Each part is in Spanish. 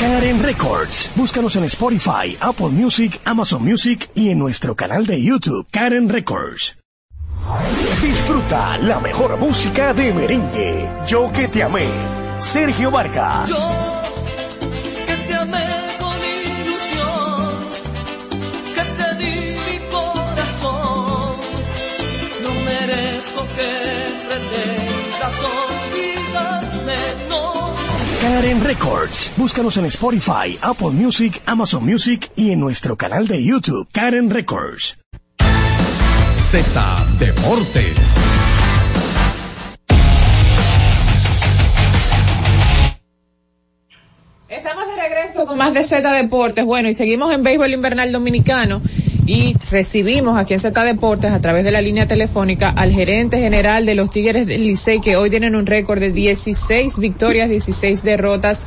Karen Records. Búscanos en Spotify, Apple Music, Amazon Music y en nuestro canal de YouTube, Karen Records. Disfruta la mejor música de merengue. Yo que te amé. Sergio Vargas. que te amé con ilusión, que te di mi corazón. No merezco que pretendas olvidarme. Karen Records. Búscanos en Spotify, Apple Music, Amazon Music y en nuestro canal de YouTube, Karen Records. Z Deportes. Estamos de regreso con más de Z Deportes. Bueno, y seguimos en béisbol invernal dominicano y recibimos aquí en Z Deportes a través de la línea telefónica al gerente general de los Tigres del Licey que hoy tienen un récord de 16 victorias, 16 derrotas.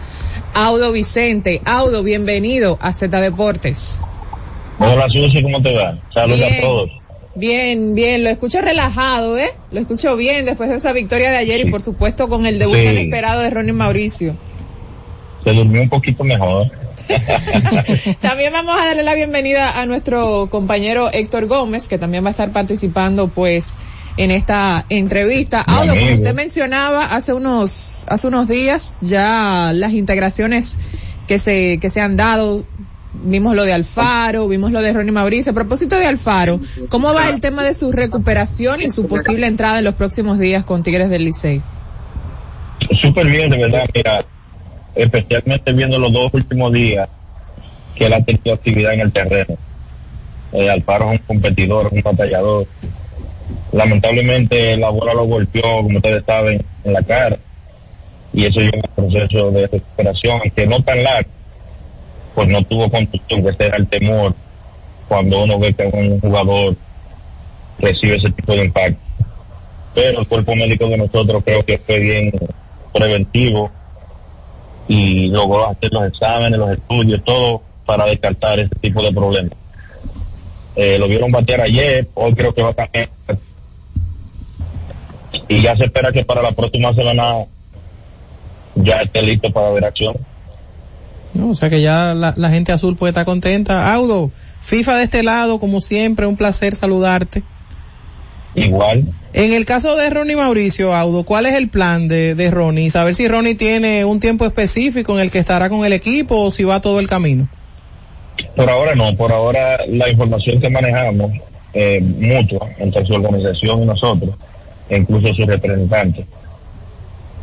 Audo Vicente. Audo, bienvenido a Z Deportes. Hola Susi, ¿cómo te va? Saludos Bien. a todos. Bien, bien, lo escucho relajado, ¿eh? Lo escucho bien después de esa victoria de ayer y por supuesto con el debut Sí. tan esperado de Ronnie Mauricio. Se durmió un poquito mejor. También vamos a darle la bienvenida a nuestro compañero Héctor Gómez, que también va a estar participando, pues, en esta entrevista. Mi Audio, como usted mencionaba hace unos, hace unos días, ya las integraciones que se, que se han dado, vimos lo de Alfaro, vimos lo de Ronnie Mauricio. A propósito de Alfaro, ¿cómo va el tema de su recuperación y su posible entrada en los próximos días con Tigres del Licey? Súper bien, de verdad, mira, especialmente viendo los dos últimos días que él ha tenido actividad en el terreno. Eh, Alfaro es un competidor, es un batallador. Lamentablemente la bola lo golpeó, como ustedes saben, en la cara. Y eso lleva un proceso de recuperación, que no tan largo, pues no tuvo contusión, que ese era el temor cuando uno ve que un jugador recibe ese tipo de impacto. Pero el cuerpo médico de nosotros creo que fue bien preventivo y logró hacer los exámenes, los estudios, todo para descartar ese tipo de problemas. Eh, lo vieron batear ayer, hoy creo que va a cambiar. Y ya se espera que para la próxima semana ya esté listo para ver acción. No, o sea que ya la, la gente azul puede estar contenta. Audo, FIFA de este lado, como siempre, un placer saludarte. Igual, En el caso de Ronnie Mauricio, Audo, ¿cuál es el plan de, de Ronnie? Saber si Ronnie tiene un tiempo específico en el que estará con el equipo o si va todo el camino. por ahora no, por ahora la información que manejamos, eh, mutua, entre su organización y nosotros, e incluso sus representantes,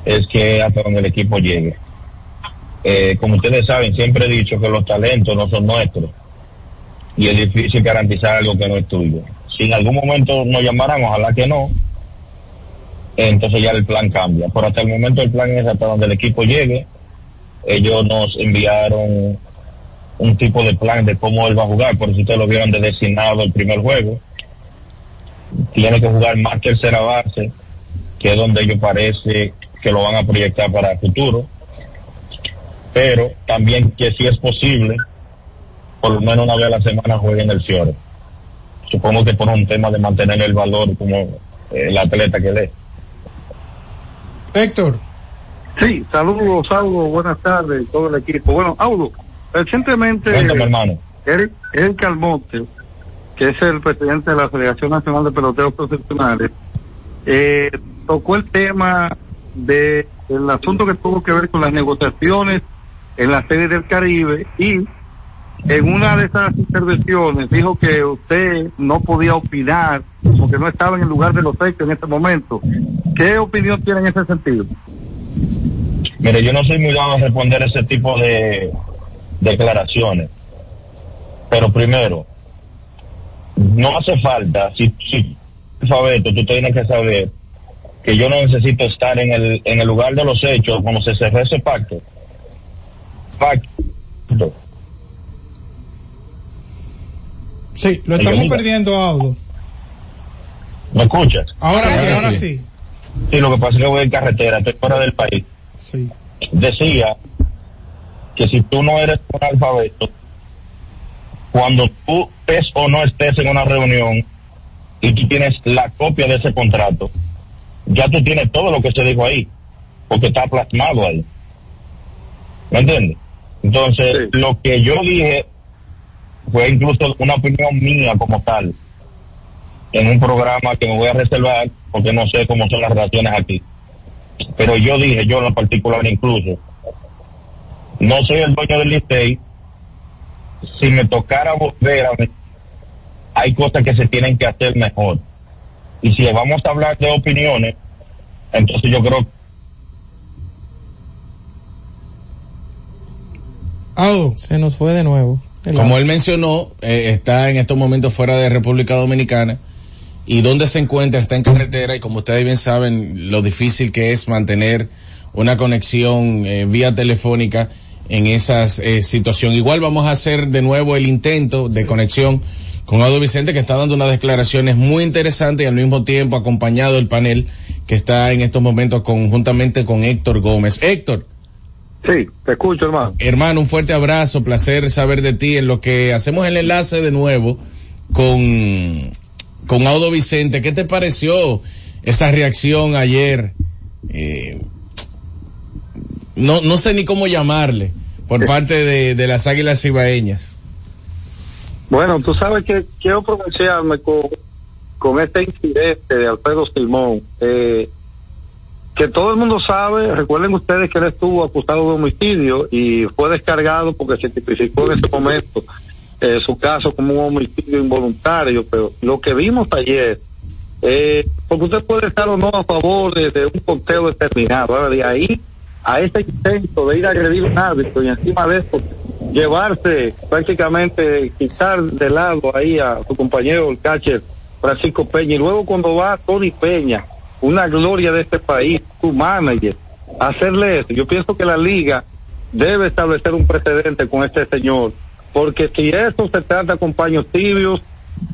es que hasta donde el equipo llegue. Eh, como ustedes saben, siempre he dicho que los talentos no son nuestros y es difícil garantizar algo que no es tuyo. Si en algún momento nos llamaran, ojalá que no, entonces ya el plan cambia. Por hasta el momento el plan es hasta donde el equipo llegue. Ellos nos enviaron un tipo de plan de cómo él va a jugar, por si ustedes lo vieron de designado el primer juego. Tiene que jugar más tercera base, que es donde ellos parece que lo van a proyectar para el futuro. Pero también que si es posible, por lo menos una vez a la semana juegue en el Fiore. Supongo que por un tema de mantener el valor como eh, el atleta que él es. Héctor, Sí, saludos, saludos, buenas tardes, todo el equipo. Bueno, Audo, recientemente Cuéntame, hermano. Eric, Eric Almonte, que es el presidente de la Federación Nacional de Peloteros Profesionales, eh, tocó el tema de el asunto que tuvo que ver con las negociaciones en la serie del Caribe y en una de esas intervenciones dijo que usted no podía opinar porque no estaba en el lugar de los hechos en este momento. ¿Qué opinión tiene en ese sentido? Mire, yo no soy muy dado a responder ese tipo de declaraciones. Pero primero, no hace falta, si, si alfabeto, tú tienes que saber que yo no necesito estar en el, en el lugar de los hechos cuando se cerró ese pacto. Pacto. Sí, lo estamos perdiendo, Audo. ¿Me escuchas? Ahora, Ahora sí, sí. ahora sí. Sí, lo que pasa es que voy en carretera, estoy fuera del país. Sí. decía que si tú no eres un alfabeto, cuando tú estés o no estés en una reunión y tú tienes la copia de ese contrato, ya tú tienes todo lo que se dijo ahí, porque está plasmado ahí. ¿Me entiendes? Entonces, Sí. lo que yo dije fue incluso una opinión mía como tal, en un programa que me voy a reservar, porque no sé cómo son las relaciones aquí pero yo dije, yo en lo particular incluso, no soy el dueño del Licey, si me tocara volver a mí, hay cosas que se tienen que hacer mejor. Y si vamos a hablar de opiniones, entonces yo creo Audo, Se nos fue de nuevo. El Como él mencionó, eh, está en estos momentos fuera de República Dominicana y donde se encuentra está en carretera y como ustedes bien saben lo difícil que es mantener una conexión eh, vía telefónica en esa situación. Igual vamos a hacer de nuevo el intento de conexión con Audo Vicente que está dando unas declaraciones muy interesantes y al mismo tiempo acompañado del panel que está en estos momentos conjuntamente con Héctor Gómez. Héctor. Sí, te escucho, hermano. Hermano, un fuerte abrazo, placer saber de ti en lo que hacemos el enlace de nuevo con, con Audo Vicente. ¿Qué te pareció esa reacción ayer? Eh, no, no sé ni cómo llamarle por parte de, de las Águilas Cibaeñas. Bueno, tú sabes que quiero pronunciarme con, con este incidente de Alfredo Simón. Eh, que todo el mundo sabe, recuerden ustedes que él estuvo acusado de homicidio y fue descargado porque se tipificó en ese momento eh, su caso como un homicidio involuntario, pero lo que vimos ayer, eh, porque usted puede estar o no a favor de, un conteo determinado, de ahí a ese intento de ir a agredir un árbitro y encima de eso llevarse prácticamente, quitar de lado ahí a su compañero el catcher Francisco Peña y luego cuando va Tony Peña, una gloria de este país, su manager, hacerle eso. Yo pienso que la liga debe establecer un precedente con este señor, porque si eso se trata con paños tibios,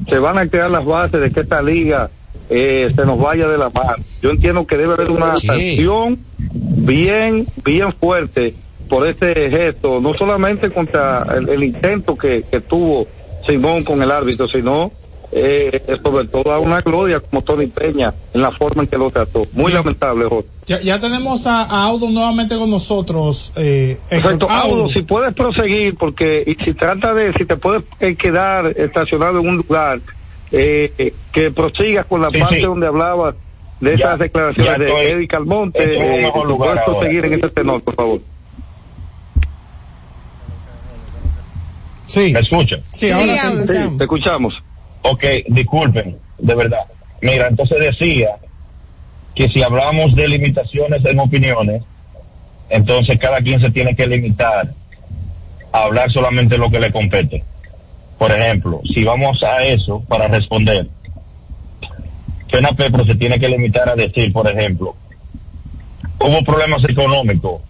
se van a crear las bases de que esta liga eh, se nos vaya de la mano. Yo entiendo que debe haber una ¿Qué? sanción bien, bien fuerte por este gesto, no solamente contra el, el intento que, que tuvo Simón con el árbitro, sino eh, sobre todo a una gloria como Tony Peña en la forma en que lo trató. Muy lamentable, Jorge. Ya, ya tenemos a, a Audo nuevamente con nosotros. Eh, Perfecto. Audo, si puedes proseguir, porque y si trata de, si te puedes eh, quedar estacionado en un lugar, eh, que prosigas con la Sí, parte sí. donde hablabas de Ya, esas declaraciones estoy- de Eddie Calmonte. eh, puedes proseguir en ese tenor, por favor. Sí, ¿Me escucha? sí, Sí, ahora te. Sí, te escuchamos. Ok, disculpen, de verdad. Mira, entonces decía que si hablamos de limitaciones en opiniones, entonces cada quien se tiene que limitar a hablar solamente lo que le compete. Por ejemplo, si vamos a eso para responder, Fena Pepro se tiene que limitar a decir, por ejemplo, hubo problemas económicos.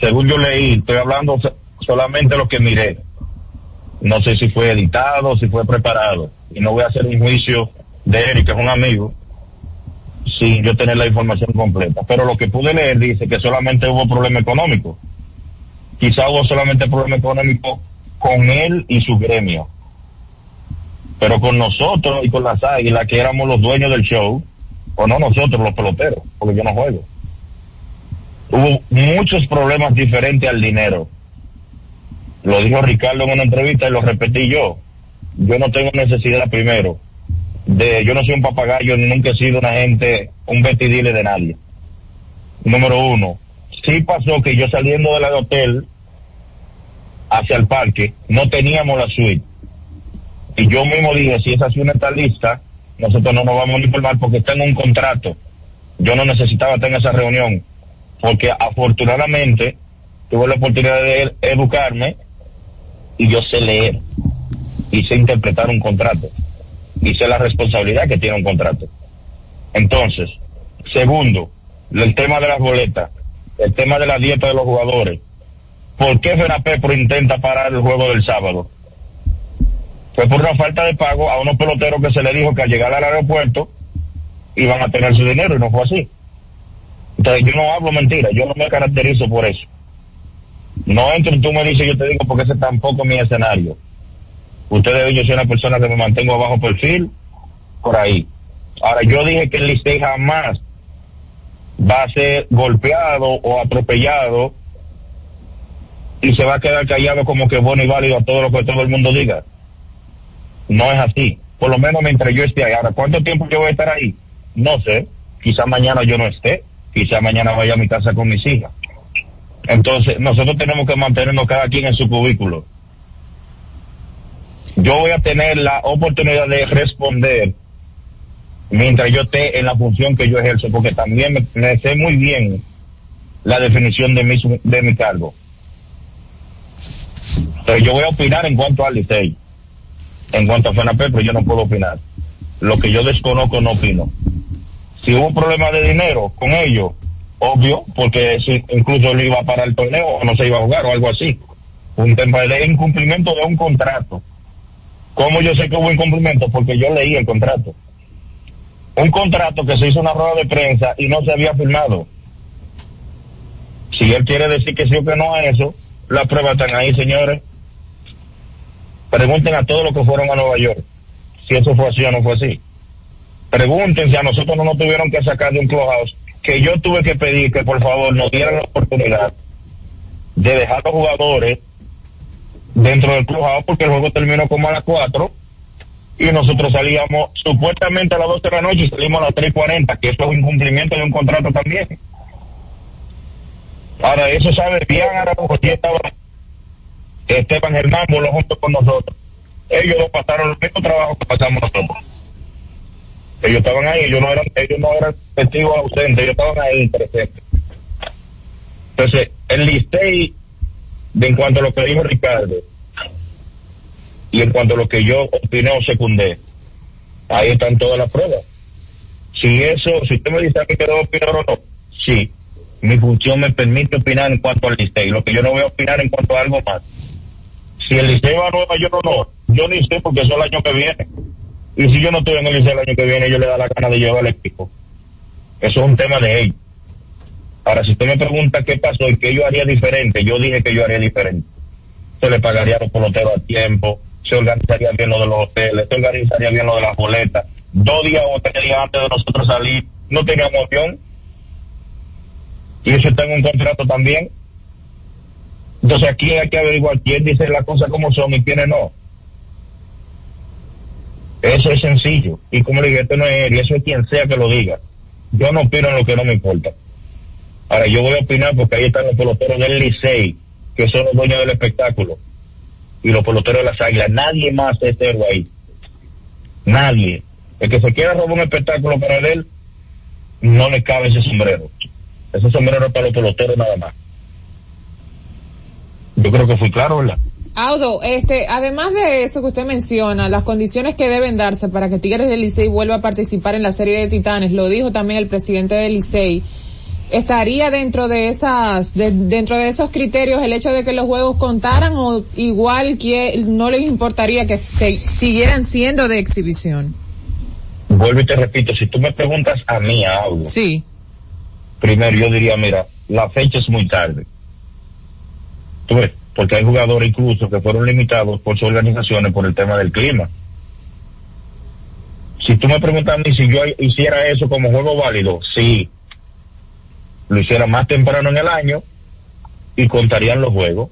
Según yo leí, estoy hablando so- solamente lo que miré. No sé si fue editado, si fue preparado. Y no voy a hacer un juicio de Eric, que es un amigo, sin yo tener la información completa. Pero lo que pude leer dice que solamente hubo problema económico. Quizá hubo solamente problema económico con él y su gremio. Pero con nosotros y con las águilas, que éramos los dueños del show, o no nosotros, los peloteros, porque yo no juego. Hubo muchos problemas diferentes al dinero. Lo dijo Ricardo en una entrevista y lo repetí yo. Yo no tengo necesidad primero de, yo no soy un papagayo ni nunca he sido una gente, un betidile de nadie. Número uno, sí pasó que yo saliendo del hotel hacia el parque, no teníamos la suite. Y yo mismo dije, si esa suite está lista, nosotros no nos vamos a informar porque está en un contrato. Yo no necesitaba estar en esa reunión, porque afortunadamente tuve la oportunidad de educarme y yo sé leer y sé interpretar un contrato y sé la responsabilidad que tiene un contrato. Entonces, segundo, el tema de las boletas, el tema de la dieta de los jugadores. ¿Por qué Fenapepro intenta parar el juego del sábado? Fue por una falta de pago a unos peloteros que se le dijo que al llegar al aeropuerto iban a tener su dinero y no fue así. Entonces yo no hablo mentira, yo no me caracterizo por eso. No entro tú me dices, yo te digo porque ese tampoco es mi escenario. Ustedes yo soy una persona que me mantengo bajo perfil, por ahí. Ahora, yo dije que el Licey jamás va a ser golpeado o atropellado y se va a quedar callado como que bueno y válido a todo lo que todo el mundo diga. No es así. Por lo menos mientras yo esté ahí. Ahora, ¿cuánto tiempo yo voy a estar ahí? No sé. Quizá mañana yo no esté. Quizá mañana vaya a mi casa con mis hijas. Entonces, nosotros tenemos que mantenernos cada quien en su cubículo. Yo voy a tener la oportunidad de responder mientras yo esté en la función que yo ejerzo, porque también me, sé muy bien la definición de mi, de mi cargo. Entonces, yo voy a opinar en cuanto al Licey. En cuanto a FENAPE, pero yo no puedo opinar. Lo que yo desconozco no opino. Si hubo un problema de dinero con ellos, obvio, porque si incluso él iba para el torneo o no se iba a jugar o algo así. Un tema de incumplimiento de un contrato. ¿Cómo yo sé que hubo incumplimiento? Porque yo leí el contrato. Un contrato que se hizo una rueda de prensa y no se había firmado. Si él quiere decir que sí o que no a eso, las pruebas están ahí, señores. Pregunten a todos los que fueron a Nueva York si eso fue así o no fue así. Pregunten si a nosotros no nos tuvieron que sacar de un clubhouse, que yo tuve que pedir que por favor nos dieran la oportunidad de dejar a los jugadores dentro del clubhouse porque el juego terminó como a las 4 y nosotros salíamos supuestamente a las 12 de la noche y salimos a las 3.40, que eso es un incumplimiento de un contrato también. Ahora, eso sabe bien Araújo, aquí estaba Esteban voló junto con nosotros. Ellos pasaron el mismo trabajo que pasamos nosotros. Ellos estaban ahí, ellos no eran, ellos no eran testigos ausentes, ellos estaban ahí presentes. Entonces, el Licey, de en cuanto a lo que dijo Ricardo, y en cuanto a lo que yo opiné o secundé, ahí están todas las pruebas. Si eso, si usted me dice que debo opinar o no, sí, mi función me permite opinar en cuanto al Licey, lo que yo no voy a opinar en cuanto a algo más. Si el Licey va a Nueva York o no, yo ni sé porque eso es el año que viene. Y si yo no estoy en el Licey el año que viene, yo le da la gana de llevar el equipo. Eso es un tema de ellos. Ahora, si usted me pregunta qué pasó y qué yo haría diferente, yo dije que yo haría diferente. Se le pagaría a los peloteros a tiempo, se organizaría bien lo de los hoteles, se organizaría bien lo de las boletas. Dos días o tres días antes de nosotros salir, no teníamos avión. Y eso está en un contrato también. Entonces aquí hay que averiguar quién dice las cosas como son y quiénes no. Eso es sencillo. Y como le dije, esto no es él, eso es quien sea que lo diga. Yo no opino en lo que no me importa. Ahora, yo voy a opinar porque ahí están los peloteros del Licey, que son los dueños del espectáculo. Y los peloteros de las águilas. Nadie más es héroe ahí. Nadie. El que se quiera robar un espectáculo para él, no le cabe ese sombrero. Ese sombrero es para los peloteros nada más. Yo creo que fui claro, ¿verdad? Audo, este, además de eso que usted menciona, las condiciones que deben darse para que Tigres del Licey vuelva a participar en la serie de Titanes, lo dijo también el presidente del Licey, estaría dentro de esas, de- dentro de esos criterios el hecho de que los juegos contaran o igual que no les importaría que se, siguieran siendo de exhibición. Vuelvo y te repito, si tú me preguntas a mí, Audo, Sí. primero yo diría, mira, la fecha es muy tarde. Tú ves, porque hay jugadores incluso que fueron limitados por sus organizaciones por el tema del clima. Si tú me preguntas a mí si yo hiciera eso como juego válido, sí. Lo hiciera más temprano en el año y contarían los juegos.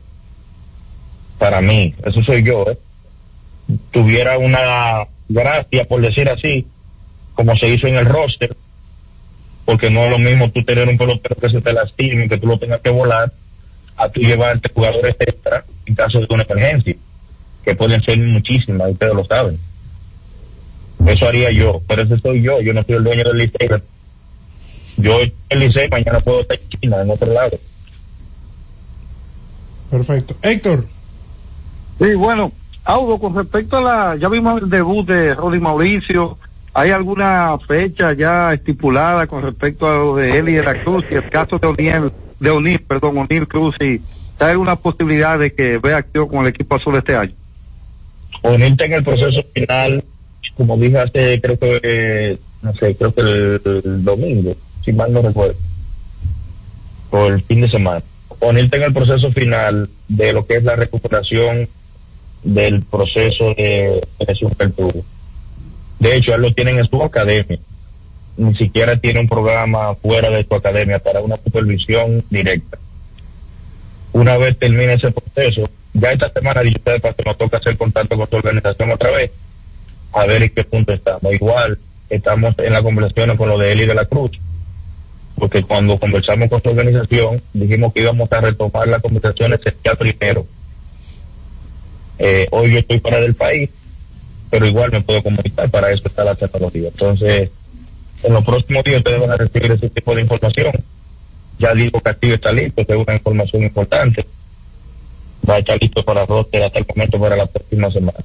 Para mí, eso soy yo, ¿eh? Tuviera una gracia, por decir así, como se hizo en el roster, porque no es lo mismo tú tener un pelotero que se te lastime, que tú lo tengas que volar, a tú llevarte jugadores extra en caso de una emergencia, que pueden ser muchísimas, ustedes lo saben. Eso haría yo, pero ese soy yo, yo no soy el dueño del liceo. Yo el liceo mañana puedo estar en China, en otro lado. Perfecto. Héctor. Sí, bueno, Audo, con respecto a la, ya vimos el debut de Roddy Mauricio, ¿hay alguna fecha ya estipulada con respecto a lo de él y de la Cruz y el caso de O'Neill, de O'Neill, perdón, O'Neill Cruz y hay alguna posibilidad de que vea acción con el equipo azul este año? Unirte en el proceso final, como dije hace, creo que, no sé, creo que el, domingo, si mal no recuerdo, o el fin de semana. Unirte en el proceso final de lo que es la recuperación del proceso de del tubo. De hecho, él lo tienen en su academia. Ni siquiera tiene un programa fuera de su academia para una supervisión directa. Una vez termine ese proceso, ya esta semana, sea de paso, nos toca hacer contacto con su organización otra vez, a ver en qué punto estamos. Igual, estamos en las conversaciones con lo de Eli de la Cruz, porque cuando conversamos con su organización, dijimos que íbamos a retomar las conversaciones ya primero. Eh, hoy yo estoy fuera del país, pero igual me puedo comunicar, para eso está la tecnología. Entonces, en los próximos días ustedes van a recibir ese tipo de información. Ya digo que Castillo está listo, que es una información importante. Va a estar listo para roster hasta el momento para la próxima semana.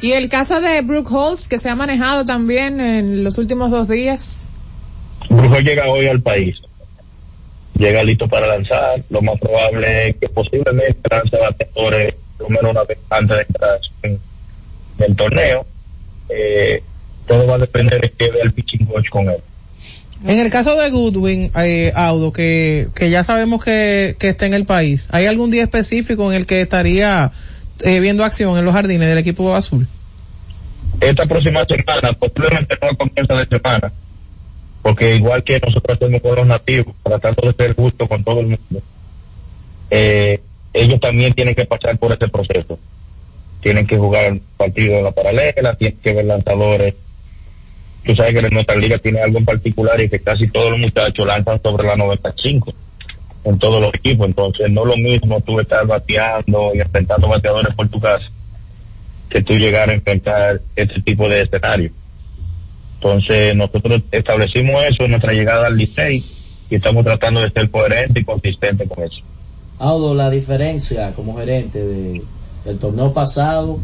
Y el caso de Brooke Holtz, que se ha manejado también en los últimos dos días. Brujo llega hoy al país. Llega listo para lanzar. Lo más probable es que posiblemente lance bateadores por lo menos una vez antes de entrar en el torneo. Eh, todo va a depender de que vea el pitching coach con él. En el caso de Goodwin, eh, Audo, que, que ya sabemos que, que está en el país, ¿hay algún día específico en el que estaría eh, viendo acción en los jardines del equipo azul? Esta próxima semana, posiblemente no a comienzo de semana, porque igual que nosotros hacemos con los nativos, tratando de ser justo con todo el mundo, eh, ellos también tienen que pasar por ese proceso. Tienen que jugar partidos en la paralela, tienen que ver lanzadores. Tú sabes que nuestra liga tiene algo en particular y que casi todos los muchachos lanzan sobre la 95 en todos los equipos. Entonces, no es lo mismo tú estar bateando y enfrentando bateadores por tu casa que tú llegar a enfrentar este tipo de escenario. Entonces, nosotros establecimos eso en nuestra llegada al Licey y estamos tratando de ser coherentes y consistentes con eso. Audo, la diferencia como gerente de, del torneo pasado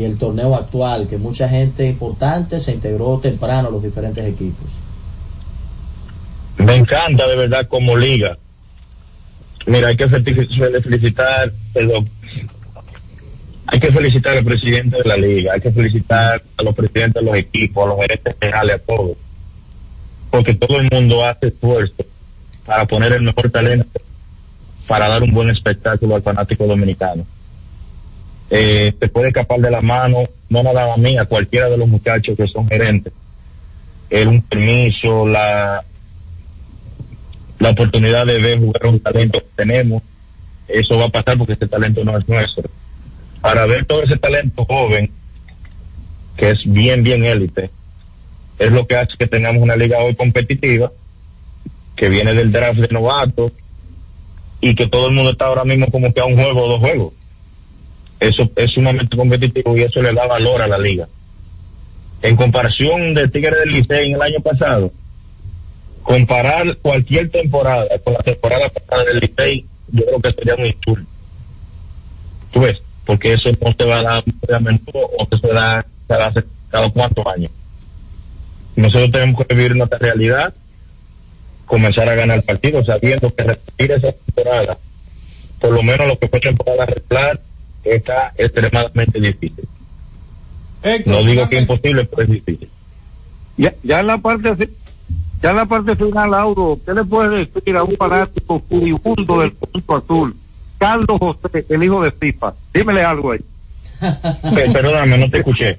y el torneo actual, que mucha gente importante se integró temprano a los diferentes equipos. Me encanta de verdad como liga. Mira, hay que felici- felicitar, perdón, hay que felicitar al presidente de la liga, hay que felicitar a los presidentes de los equipos, a los gerentes generales, a todos. porque todo el mundo hace esfuerzo para poner el mejor talento para dar un buen espectáculo al fanático dominicano. Eh, te puede escapar de la mano, no nada más mía, cualquiera de los muchachos que son gerentes. El un permiso, la, la oportunidad de ver jugar un talento que tenemos. Eso va a pasar porque ese talento no es nuestro. Para ver todo ese talento joven, que es bien, bien élite, es lo que hace que tengamos una liga hoy competitiva, que viene del draft de novatos, y que todo el mundo está ahora mismo como que a un juego o dos juegos. Eso es sumamente competitivo y eso le da valor a la liga. En comparación de Tigres del Licey en el año pasado, comparar cualquier temporada con la temporada pasada del Licey, yo creo que sería muy insulto. Tú ves, porque eso no se va a dar a menudo o que se da, se da hace cada cuántos años. Nosotros tenemos que vivir nuestra realidad, comenzar a ganar partidos, sabiendo que repetir esa temporada, por lo menos lo que fue temporada regular, está extremadamente difícil. Héctor, No digo que imposible, pero es difícil. Ya, ya en la parte ya en la parte final, Auro, ¿qué le puede decir a un fanático furibundo del punto azul? Carlos José, el hijo de FIFA. Dímele algo ahí. Pe- Perdóname, no te escuché.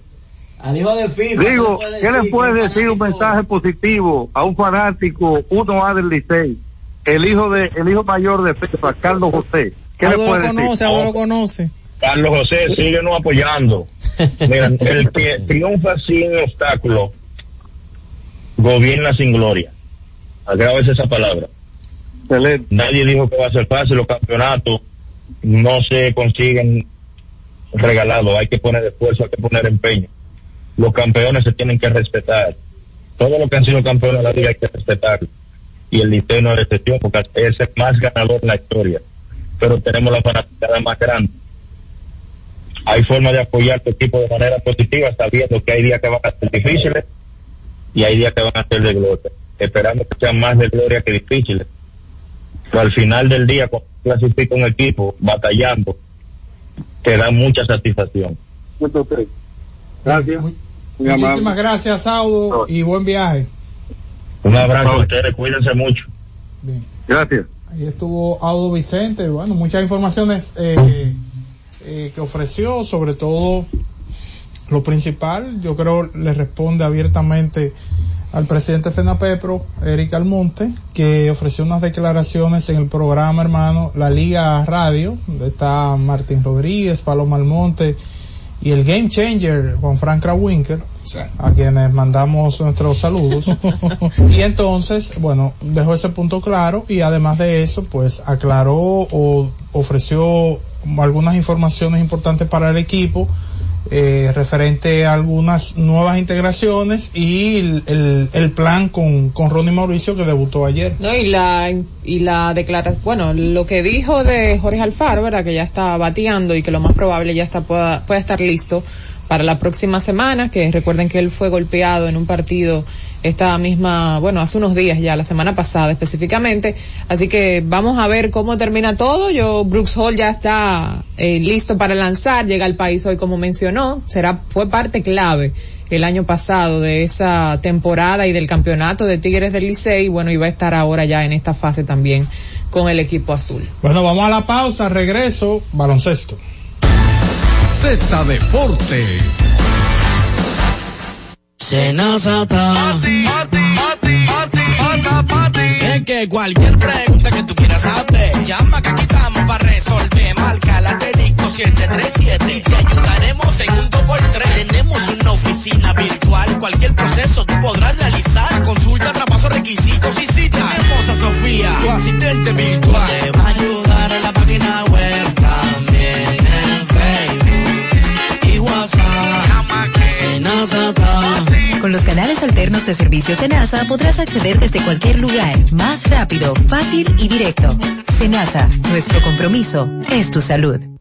Al hijo de FIFA. Digo, ¿qué ¿qué le puede decir un mensaje positivo a un fanático 1A del Licey? El hijo de, el hijo mayor de FIFA, Carlos José. ¿Qué le puede lo decir? conoce, Aldo lo conoce. Carlos José, síguenos apoyando. Mira, el que triunfa sin obstáculo, gobierna sin gloria. Agrávese esa palabra. Excelente. Nadie dijo que va a ser fácil, los campeonatos no se consiguen regalados, hay que poner esfuerzo, hay que poner empeño. Los campeones se tienen que respetar. Todos los que han sido campeones de la liga hay que respetarlo. Y el Liceo no es excepción porque es el más ganador en la historia. Pero tenemos la fanaticada más grande. Hay forma de apoyar tu equipo de manera positiva sabiendo que hay días que van a ser difíciles y hay días que van a ser de gloria. Esperando que sean más de gloria que difíciles. Pero al final del día, cuando clasifica un equipo batallando, te da mucha satisfacción. Gracias. Muy- Muy amable. Muchísimas gracias, Audo, y buen viaje. Un abrazo a ustedes, cuídense mucho. Bien. Gracias. Ahí estuvo Audo Vicente, bueno, muchas informaciones eh, eh, que ofreció, sobre todo lo principal, yo creo le responde abiertamente al presidente FENAPEPRO, Eric Almonte, que ofreció unas declaraciones en el programa, hermano, La Liga Radio, donde está Martín Rodríguez, Paloma Almonte y el Game Changer, Juan Frank Krawinkel, a quienes mandamos nuestros saludos. y entonces, bueno, dejó ese punto claro y además de eso, pues aclaró o ofreció algunas informaciones importantes para el equipo eh, referente a algunas nuevas integraciones y el, el- plan con, con Ronnie Mauricio que debutó ayer. No, y la, y la declaración, bueno, lo que dijo de Jorge Alfaro, ¿verdad? Que ya está bateando y que lo más probable ya está, pueda, pueda estar listo para la próxima semana, que recuerden que él fue golpeado en un partido esta misma, bueno, hace unos días ya, la semana pasada específicamente. Así que vamos a ver cómo termina todo. Yo, Brooks Hall ya está eh, listo para lanzar, llega al país hoy como mencionó, será, fue parte clave el año pasado de esa temporada y del campeonato de Tigres del Licey, bueno, y va a estar ahora ya en esta fase también con el equipo azul. Bueno, vamos a la pausa, regreso, baloncesto. Z Deportes. Senazata. Es que cualquier pregunta que tú quieras saber, llama que aquí estamos para resolver. Marca la asterisco 737 y te ayudaremos en un 2x3. Tenemos una oficina virtual, cualquier proceso tú podrás realizar. Consulta, traspaso, requisitos y si tenemos a Sofía, tu asistente virtual. Te va a ayudar en la página web Con los canales alternos de servicios Senasa podrás acceder desde cualquier lugar, más rápido, fácil y directo. Senasa, nuestro compromiso es tu salud.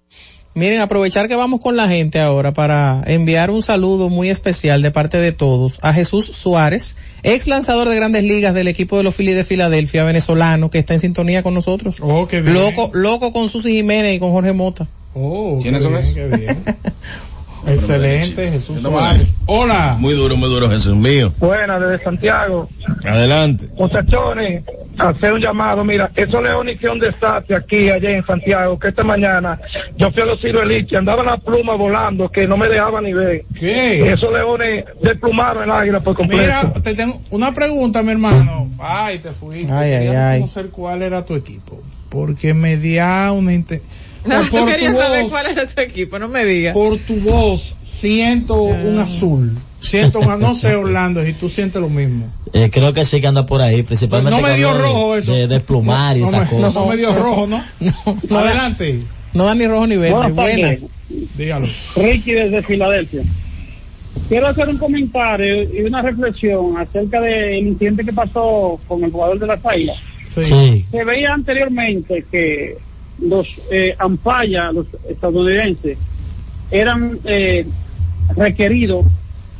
Miren, aprovechar que vamos con la gente ahora para enviar un saludo muy especial de parte de todos a Jesús Suárez, ex lanzador de grandes ligas del equipo de los Phillies de Filadelfia, venezolano, que está en sintonía con nosotros. Oh, qué bien. Loco, loco con Susi Jiménez y con Jorge Mota. Oh, ¿Quiénes qué son esos? Excelente, Jesús no Suárez. Hola. Muy duro, muy duro, Jesús mío. Buenas, desde Santiago. Adelante. Muchachones, hacer un llamado. Mira, eso es una hicieron desastre aquí, allá en Santiago, que esta mañana yo fui a los cirueliches, andaba la pluma volando que no me dejaba ni ver. ¿Qué? Esos leones desplumaron el águila por completo. Mira, te tengo una pregunta, mi hermano. Ay, te fuiste. Ay, ay, ay. conocer cuál era tu equipo. Porque me da una... No, por, tú tu querías saber voz, cuál era su equipo, no me digas. por tu voz, siento un azul. Siento un, no sé, Orlando, si tú sientes lo mismo. Eh, creo que sí que anda por ahí, principalmente No me dio de- rojo eso. De desplumar y no, esas me, cosas. no me dio rojo, ¿no? no Adelante. No da ni rojo ni verde. Buenas Buenas. Dígalo. Ricky desde Filadelfia. Quiero hacer un comentario y una reflexión acerca del incidente que pasó con el jugador de las Águilas. Sí. Se veía anteriormente que los eh, ampaya, los estadounidenses, eran eh, requeridos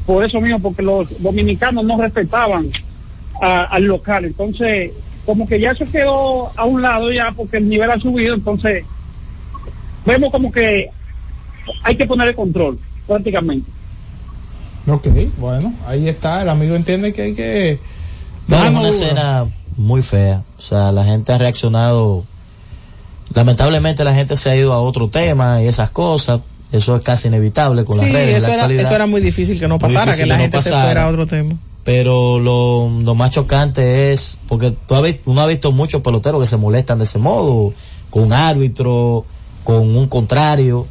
por eso mismo, porque los dominicanos no respetaban a- al local. Entonces, como que ya eso quedó a un lado ya porque el nivel ha subido, entonces vemos como que hay que poner el control, prácticamente. Ok, bueno, ahí está. El amigo entiende que hay que... No, es una escena muy fea. O sea, la gente ha reaccionado. Lamentablemente la gente se ha ido a otro tema y esas cosas. Eso es casi inevitable con las redes. eso la era, eso era muy difícil que no pasara, que la que no gente se fuera a otro tema. Pero lo, lo más chocante es, porque tú has visto, uno ha visto muchos peloteros que se molestan de ese modo, con un árbitro, con un contrario,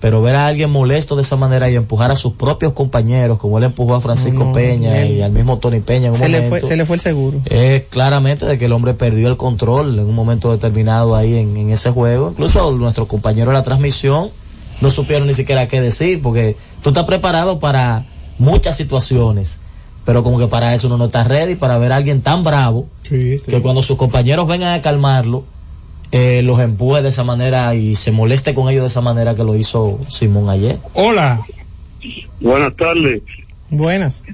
pero ver a alguien molesto de esa manera y empujar a sus propios compañeros, como él empujó a Francisco No, Peña él- y al mismo Tony Peña en un Se le, momento, fue, se le fue el seguro. es claramente de que el hombre perdió el control en un momento determinado ahí en, en ese juego. Incluso nuestros compañeros de la transmisión no supieron ni siquiera qué decir, porque tú estás preparado para muchas situaciones, pero como que para eso uno no está ready, para ver a alguien tan bravo, Sí, sí. que cuando sus compañeros vengan a calmarlo, eh, los empuje de esa manera y se moleste con ellos de esa manera que lo hizo Simón ayer. Hola. Buenas tardes. Buenas.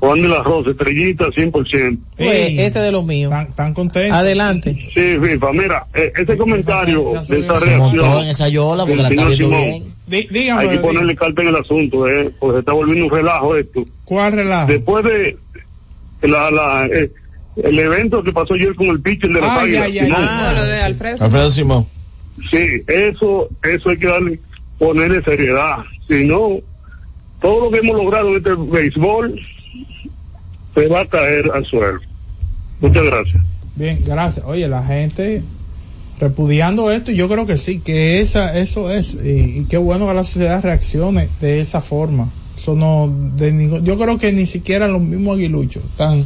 Juan de la Rosa, estrellita 100%. Pues, ese de los míos. Tan, tan contento. Adelante. Sí, FIFA, mira, eh, ese comentario de esa en reacción esa yola porque la está viendo Simón. bien. Dí- dígame, Hay que ponerle carta en el asunto, eh, porque se está volviendo un relajo esto. ¿cuál relajo? Después de la, la, eh, el evento que pasó ayer con el pitcher de los Ay, Águilas. ay, ay, Simón. Ah, lo de Alfredo. Alfredo Simón. Sí, eso, eso hay que darle, ponerle seriedad. Si no, todo lo que hemos logrado en este béisbol se va a caer al suelo. Muchas gracias. Bien, gracias. Oye, la gente repudiando esto, yo creo que sí, que esa, eso es, y, y qué bueno que la sociedad reaccione de esa forma. Eso no, de ningún, yo creo que ni siquiera los mismos aguiluchos están,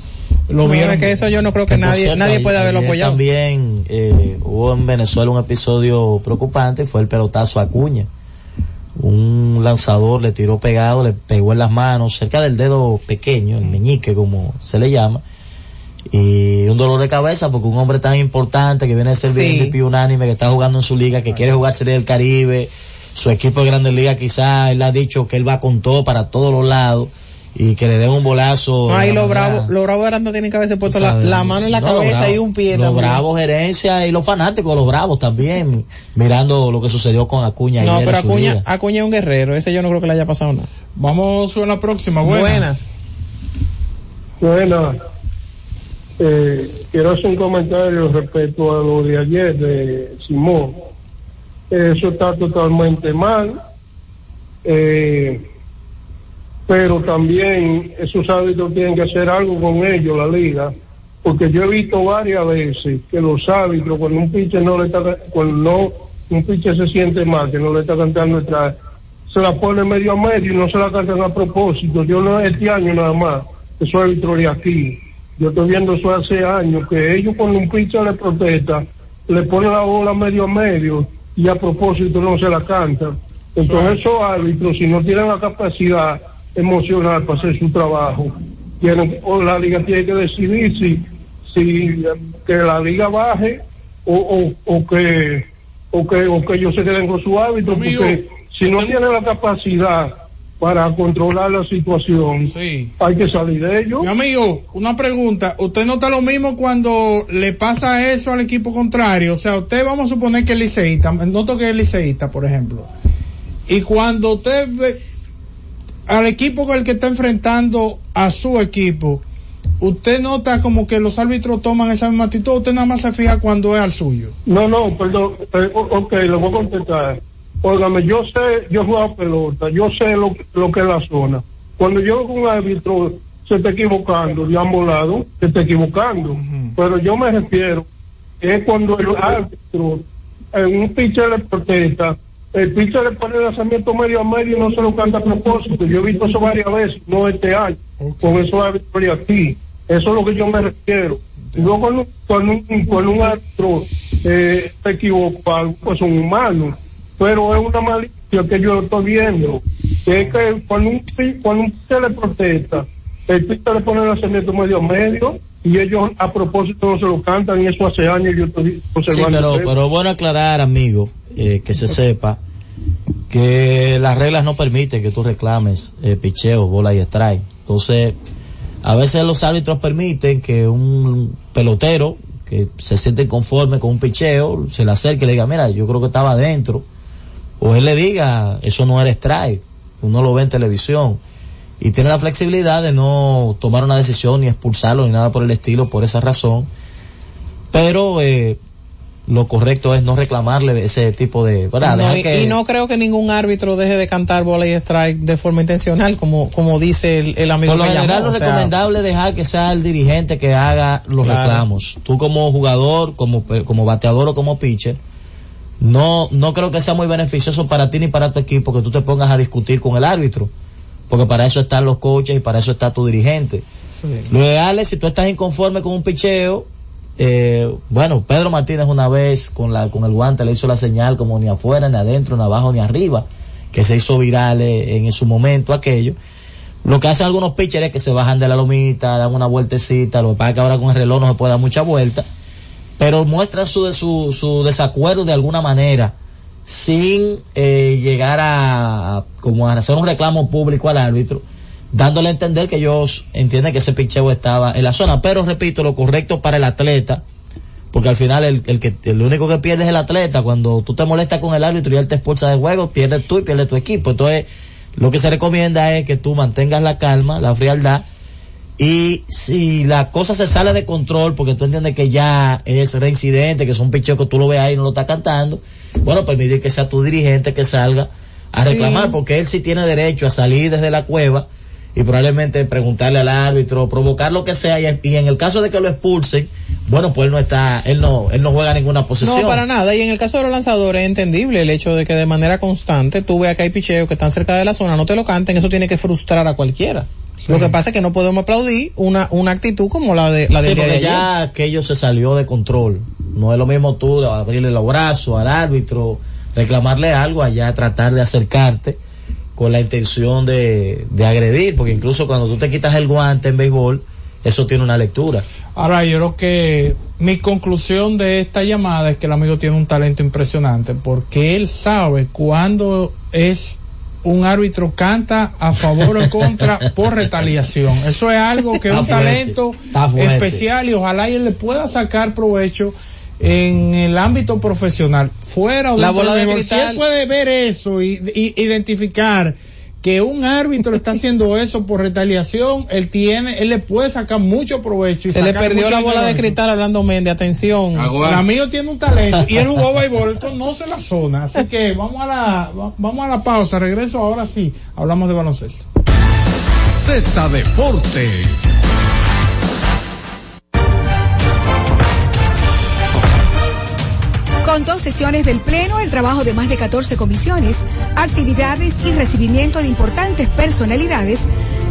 lo No, vieron. es que eso yo no creo que nadie, cierto, nadie puede haberlo apoyado. También eh, hubo en Venezuela un episodio preocupante, fue el pelotazo a Acuña. Un lanzador le tiró pegado, le pegó en las manos, cerca del dedo pequeño, el meñique como se le llama. Y un dolor de cabeza porque un hombre tan importante que viene a ser Sí. MVP unánime, que está jugando en su liga, que quiere jugar Serie del Caribe, su equipo de Grandes Ligas quizás, él ha dicho que él va con todo para todos los lados y que le den un bolazo. Ay, los bravos, los bravos de Aranda tienen que haberse puesto la, mano en la No, cabeza y un pie Los bravos gerencia y los fanáticos, los bravos también, mirando lo que sucedió con Acuña No, ayer pero Acuña. Acuña es un guerrero, ese yo no creo que le haya pasado nada. Vamos con la próxima, buenas. Buenas. Eh, quiero hacer un comentario respecto a lo de ayer de Simón. Eso está totalmente mal, eh, pero también esos árbitros tienen que hacer algo con ellos, la liga, porque yo he visto varias veces que los árbitros, cuando un pitcher no le está, cuando no, un pitcher se siente mal, que no le está cantando detrás, se la pone medio a medio y no se la cantan a propósito. Yo no este año nada más, eso árbitro de aquí. Yo estoy viendo eso hace años, que ellos cuando un pitcher le protesta, le ponen la bola medio a medio y a propósito no se la cantan. Entonces esos árbitros, si no tienen la capacidad emocional para hacer su trabajo, tienen, o la liga tiene que decidir si, si eh, que la liga baje o, o, o que o que o que ellos se queden con su Amigo, porque si no tienen la capacidad para controlar la situación hay que salir de ello Mi amigo, una pregunta. ¿Usted nota lo mismo cuando le pasa eso al equipo contrario? O sea, usted vamos a suponer que es liceísta, noto que es liceísta, por ejemplo. Y cuando usted ve al equipo con el que está enfrentando a su equipo, usted nota como que los árbitros toman esa misma actitud, usted nada más se fija cuando es al suyo. No, no, perdón. eh, ok, le voy a contestar. Óigame, yo sé, yo juego pelota, yo sé lo, lo que es la zona. Cuando yo con un árbitro se está equivocando de ambos lados, se está equivocando. Pero yo me refiero, es cuando el árbitro, en un pitcher le protesta, el pitcher le pone el lanzamiento medio a medio y no se lo canta a propósito. Yo he visto eso varias veces, no este año, con árbitros de aquí. Eso es lo que yo me refiero. Luego cuando, cuando, un, cuando un árbitro eh, se equivoca, pues son humanos, pero es una malicia que yo estoy viendo, es que cuando un, cuando un pitcher le protesta, el pitcher le pone el lanzamiento medio a medio y ellos a propósito no se lo cantan y eso hace años yo estoy Sí, observando. pero, eso. pero bueno aclarar, amigo, eh, que se sepa que las reglas no permiten que tú reclames eh, picheo, bola y strike. Entonces, a veces los árbitros permiten que un pelotero que se siente inconforme con un picheo se le acerque y le diga, mira, yo creo que estaba adentro. O él le diga, eso no era strike. Uno lo ve en televisión. Y tiene la flexibilidad de no tomar una decisión ni expulsarlo ni nada por el estilo por esa razón. Pero eh, lo correcto es no reclamarle ese tipo de... ¿verdad? No, y, que- y no creo que ningún árbitro deje de cantar bola y strike de forma intencional, como, como dice el, el amigo Por lo general lo sea, recomendable es dejar que sea el dirigente que haga los Claro. reclamos. Tú como jugador, como, como bateador o como pitcher, no, no creo que sea muy beneficioso para ti ni para tu equipo que tú te pongas a discutir con el árbitro. Porque para eso están los coaches y para eso está tu dirigente. Lo ideal es si tú estás inconforme con un picheo, eh, bueno, Pedro Martínez una vez con la con el guante le hizo la señal como ni afuera, ni adentro, ni abajo, ni arriba, que se hizo viral eh, en su momento aquello. Lo que hacen algunos pitchers es que se bajan de la lomita, dan una vueltecita, lo que pasa es que ahora con el reloj no se puede dar mucha vuelta, pero muestran su, su, su desacuerdo de alguna manera, sin eh, llegar a- como a hacer un reclamo público al árbitro, dándole a entender que ellos entienden que ese picheo estaba en la zona. Pero repito, lo correcto para el atleta, porque al final el, el que el único que pierde es el atleta. Cuando tú te molestas con el árbitro y él te expulsa de juego, pierdes tú y pierdes tu equipo. Entonces, lo que se recomienda es que tú mantengas la calma, la frialdad Y si la cosa se sale de control, porque tú entiendes que ya es reincidente, que es un picheo que tú lo ves ahí y no lo está cantando, bueno, permitir que sea tu dirigente que salga a Sí. reclamar, porque él sí tiene derecho a salir desde la cueva y probablemente preguntarle al árbitro, provocar lo que sea, y, y en el caso de que lo expulsen, bueno, pues él no está, él no, él no juega ninguna posesión. No, para nada. Y en el caso de los lanzadores es entendible el hecho de que de manera constante tú veas que hay picheos que están cerca de la zona, no te lo canten, eso tiene que frustrar a cualquiera. Lo que pasa es que no podemos aplaudir una, una actitud como la de la del Sí, día de ayer. ya aquello se salió de control. No es lo mismo tú abrirle los brazos al árbitro, reclamarle algo, allá tratar de acercarte con la intención de, de agredir, porque incluso cuando tú te quitas el guante en béisbol, eso tiene una lectura. Ahora, yo creo que mi conclusión de esta llamada es que el amigo tiene un talento impresionante, porque él sabe cuándo es un árbitro canta a favor o en contra por retaliación. Eso es algo que es un talento especial y ojalá y él le pueda sacar provecho en el ámbito profesional, fuera o La dentro bola de béisbol. Si cristal. él puede ver eso y, y identificar que un árbitro está haciendo eso por retaliación, él tiene, él le puede sacar mucho provecho. Y Se le perdió la bola de cristal hablando Méndez, atención. El amigo tiene un talento y él jugó béisbol, conoce la zona. Así que vamos a la, va- vamos a la pausa. Regreso ahora sí. Hablamos de baloncesto. Z Deportes. Con dos sesiones del Pleno, el trabajo de más de 14 comisiones, actividades y recibimiento de importantes personalidades,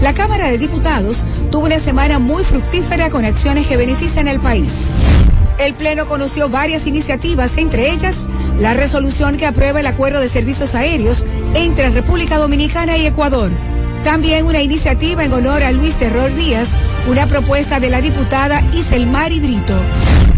la Cámara de Diputados tuvo una semana muy fructífera con acciones que benefician al país. El Pleno conoció varias iniciativas, entre ellas la resolución que aprueba el acuerdo de servicios aéreos entre República Dominicana y Ecuador. También una iniciativa en honor a Luis Terror Díaz, una propuesta de la diputada Iselmari Brito.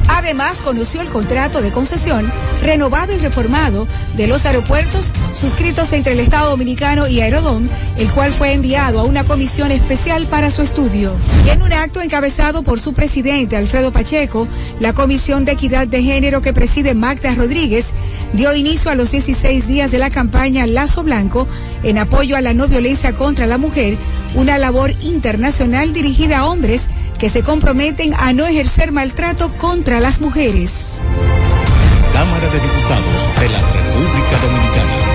Además, conoció el contrato de concesión renovado y reformado de los aeropuertos suscritos entre el Estado Dominicano y Aerodón, el cual fue enviado a una comisión especial para su estudio. Y en un acto encabezado por su presidente Alfredo Pacheco, la Comisión de Equidad de Género que preside Magda Rodríguez dio inicio a los 16 días de la campaña Lazo Blanco en apoyo a la no violencia contra la mujer, una labor internacional dirigida a hombres que se comprometen a no ejercer maltrato contra las mujeres. Cámara de Diputados de la República Dominicana.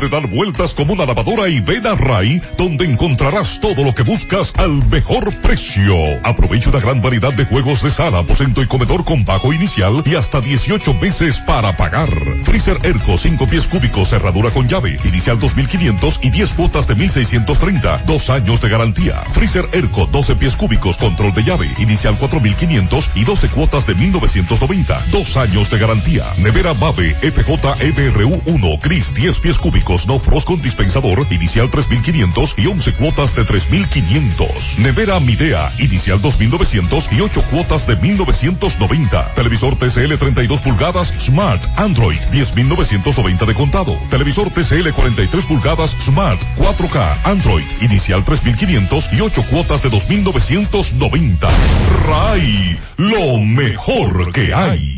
De dar vueltas como una lavadora y ven a Ray, donde encontrarás todo lo que buscas al mejor precio. Aprovecha una gran variedad de juegos de sala, aposento y comedor con pago inicial y hasta 18 meses para pagar. Freezer Erco 5 pies cúbicos, cerradura con llave, inicial 2500 y 10 cuotas de 1630, dos años de garantía. Freezer Erco 12 pies cúbicos, control de llave, inicial 4500 y 12 cuotas de 1990, dos años de garantía. Nevera Mave FJ EBRU 1, Cris 10 pies cúbicos, no frost con dispensador, inicial 3500 y 11 cuotas de 3500. Nevera Midea, inicial 2900 y 8 cuotas de 1990. Televisor TCL 32 pulgadas, Smart, Android 10990 de contado. Televisor TCL 43 pulgadas, Smart, 4K, Android, inicial 3500 y 8 cuotas de 2990. RAI, lo mejor que hay.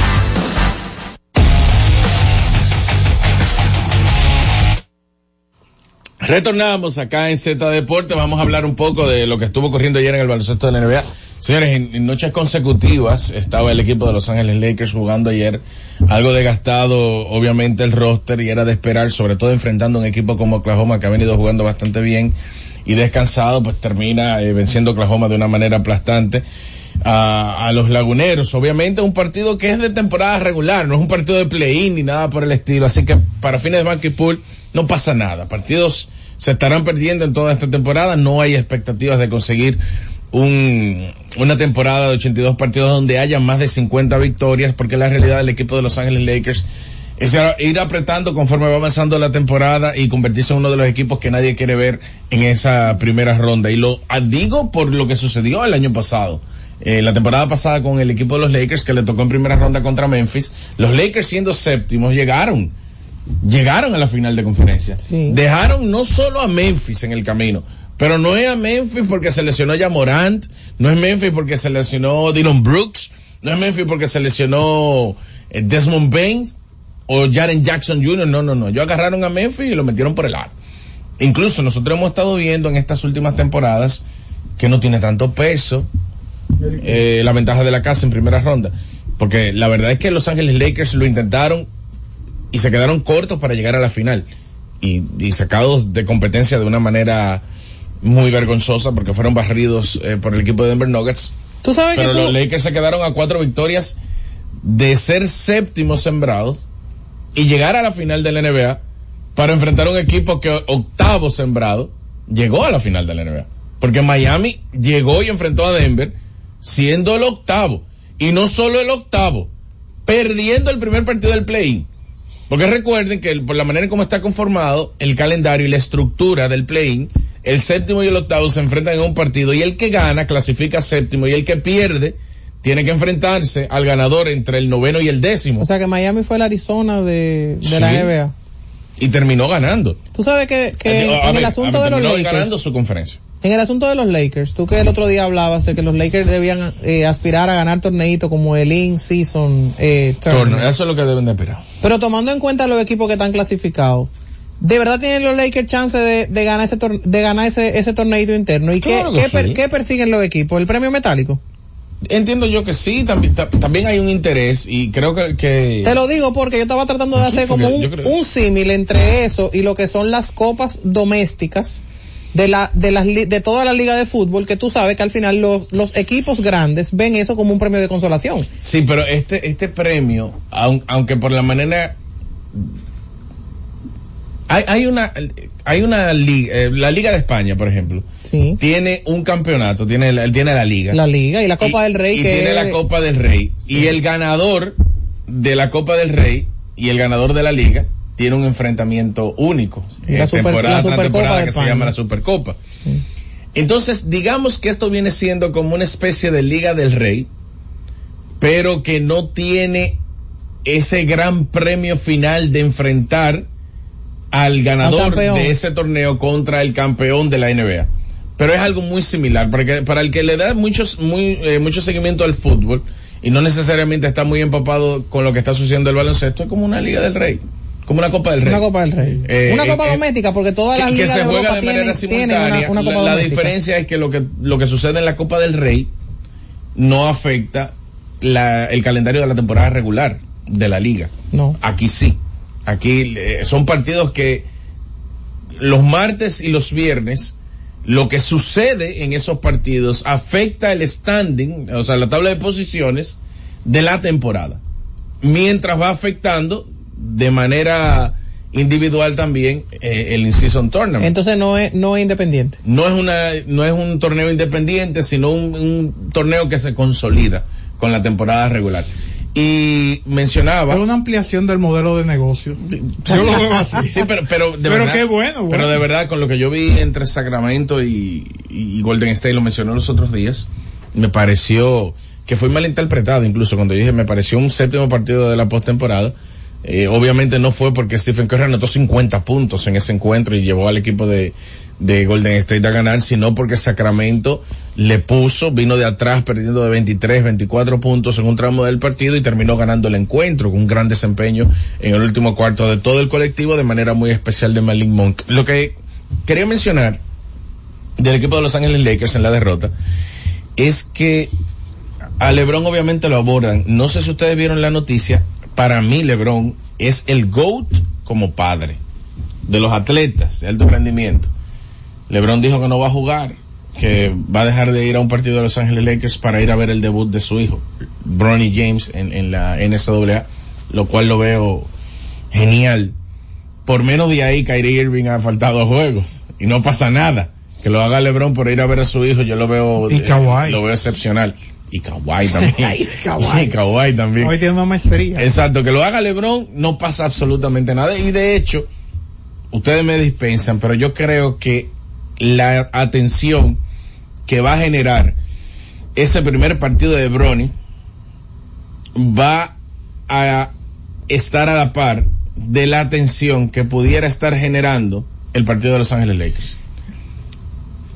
Retornamos acá en Z Deporte, vamos a hablar un poco de lo que estuvo corriendo ayer en el baloncesto de la NBA. Señores, en, noches consecutivas estaba el equipo de Los Ángeles Lakers jugando ayer, algo desgastado obviamente el roster y era de esperar, sobre todo enfrentando un equipo como Oklahoma que ha venido jugando bastante bien y descansado, pues termina eh, venciendo Oklahoma de una manera aplastante a, los laguneros. Obviamente un partido que es de temporada regular, no es un partido de play-in ni nada por el estilo, así que para fines de Banco Pool no pasa nada. Partidos se estarán perdiendo en toda esta temporada, no hay expectativas de conseguir un, una temporada de 82 partidos donde haya más de 50 victorias, porque la realidad del equipo de Los Ángeles Lakers es ir apretando conforme va avanzando la temporada y convertirse en uno de los equipos que nadie quiere ver en esa primera ronda. Y lo digo por lo que sucedió el año pasado. Eh, la temporada pasada con el equipo de los Lakers que le tocó en primera ronda contra Memphis, los Lakers siendo séptimos llegaron, llegaron a la final de conferencia. Dejaron no solo a Memphis en el camino, pero no es a Memphis porque se lesionó ya Morant, no es Memphis porque se lesionó Dylan Brooks, no es Memphis porque se lesionó eh, Desmond Baines o Jaren Jackson Jr., no, no, no, ellos agarraron a Memphis y lo metieron por el ar. Incluso nosotros hemos estado viendo en estas últimas temporadas que no tiene tanto peso eh, la ventaja de la casa en primera ronda. Porque la verdad es que Los Ángeles Lakers lo intentaron y se quedaron cortos para llegar a la final. Y, y sacados de competencia de una manera muy vergonzosa porque fueron barridos eh, por el equipo de Denver Nuggets. ¿Tú sabes Pero que tú- los Lakers se quedaron a cuatro victorias de ser séptimos sembrados y llegar a la final de la NBA para enfrentar a un equipo que octavo sembrado llegó a la final de la NBA. Porque Miami llegó y enfrentó a Denver siendo el octavo. Y no solo el octavo, perdiendo el primer partido del play-in. Porque recuerden que el- por la manera en cómo está conformado el calendario y la estructura del play-in, el séptimo y el octavo se enfrentan en un partido y el que gana clasifica séptimo y el que pierde tiene que enfrentarse al ganador entre el noveno y el décimo. O sea que Miami fue el Arizona de, de la. NBA. y terminó ganando. Tú sabes que, que A en el asunto ver, de los terminó Lakers, ganando su conferencia. En el asunto de los Lakers, tú que el otro día hablabas de que los Lakers debían eh, aspirar a ganar torneitos como el In-Season eh, Tournament. Eso es lo que deben de esperar. Pero tomando en cuenta los equipos que están clasificados, ¿de verdad tienen los Lakers chance de, de ganar ese de ganar ese, ese torneito interno? ¿Y Claro qué, qué, per- sí. qué persiguen los equipos? ¿El premio metálico? Entiendo yo que sí, también, ta- también hay un interés y creo que, que Te lo digo porque yo estaba tratando de hacer como un, un símil entre eso y lo que son las copas domésticas de la de las de toda la liga de fútbol que tú sabes que al final los, los equipos grandes ven eso como un premio de consolación. Sí, pero este, este premio, aun- aunque por la manera, hay, hay una, hay una liga, eh, la Liga de España, por ejemplo, tiene un campeonato, tiene, la- tiene la liga. La liga y la Copa del Rey y que tiene la Copa del Rey. Y el ganador de la Copa del Rey y el ganador de la liga tiene un enfrentamiento único. La eh, super- temporada la tras temporada que se llama la Supercopa. Entonces, digamos que esto viene siendo como una especie de Liga del Rey, pero que no tiene ese gran premio final de enfrentar al ganador de ese torneo contra el campeón de la NBA. Pero es algo muy similar, porque para el que le da muchos, muy, eh, mucho seguimiento al fútbol y no necesariamente está muy empapado con lo que está sucediendo el baloncesto, es como una Liga del Rey, como una Copa del Rey. Una Copa del Rey. Eh, una Copa eh, doméstica porque todas las que, que ligas se de juega Europa de manera tienen, tienen simultánea. una, una Copa la, diferencia es que lo que lo que sucede en la Copa del Rey no afecta la- el calendario de la temporada regular de la liga. No. Aquí sí. Aquí eh, son partidos que los martes y los viernes lo que sucede en esos partidos afecta el standing, o sea, la tabla de posiciones de la temporada. Mientras va afectando de manera individual también eh, el in-season tournament. Entonces no es, no es independiente. no es una no es un torneo independiente sino un, un torneo que se consolida con la temporada regular y mencionaba Es una ampliación del modelo de negocio. Yo lo veo así. sí pero pero de Pero verdad qué bueno, bueno. pero de verdad con lo que yo vi entre Sacramento y, y Golden State lo mencionó los otros días me pareció que fue malinterpretado incluso cuando yo dije me pareció un séptimo partido de la postemporada eh, obviamente no fue porque Stephen Curry anotó 50 puntos en ese encuentro y llevó al equipo de, de Golden State a ganar, sino porque Sacramento le puso, vino de atrás perdiendo de 23, 24 puntos en un tramo del partido y terminó ganando el encuentro con un gran desempeño en el último cuarto de todo el colectivo de manera muy especial de Malik Monk. Lo que quería mencionar del equipo de Los Ángeles Lakers en la derrota es que a LeBron obviamente lo abordan. No sé si ustedes vieron la noticia. Para mí LeBron es el GOAT como padre de los atletas de alto rendimiento. LeBron dijo que no va a jugar, que va a dejar de ir a un partido de Los Ángeles Lakers para ir a ver el debut de su hijo, Bronny James, en, en la NCAA, lo cual lo veo genial. Por menos de ahí, Kyrie Irving ha faltado juegos y no pasa nada. Que lo haga LeBron por ir a ver a su hijo, yo lo veo, Y Kawhi. lo veo excepcional. Y Kawhi también. Kawhi. Y Kawhi también. Hoy tiene una maestría. Exacto, que lo haga LeBron no pasa absolutamente nada. Y de hecho, ustedes me dispensan, pero yo creo que la atención que va a generar ese primer partido de Bronny va a estar a la par de la atención que pudiera estar generando el partido de Los Ángeles Lakers.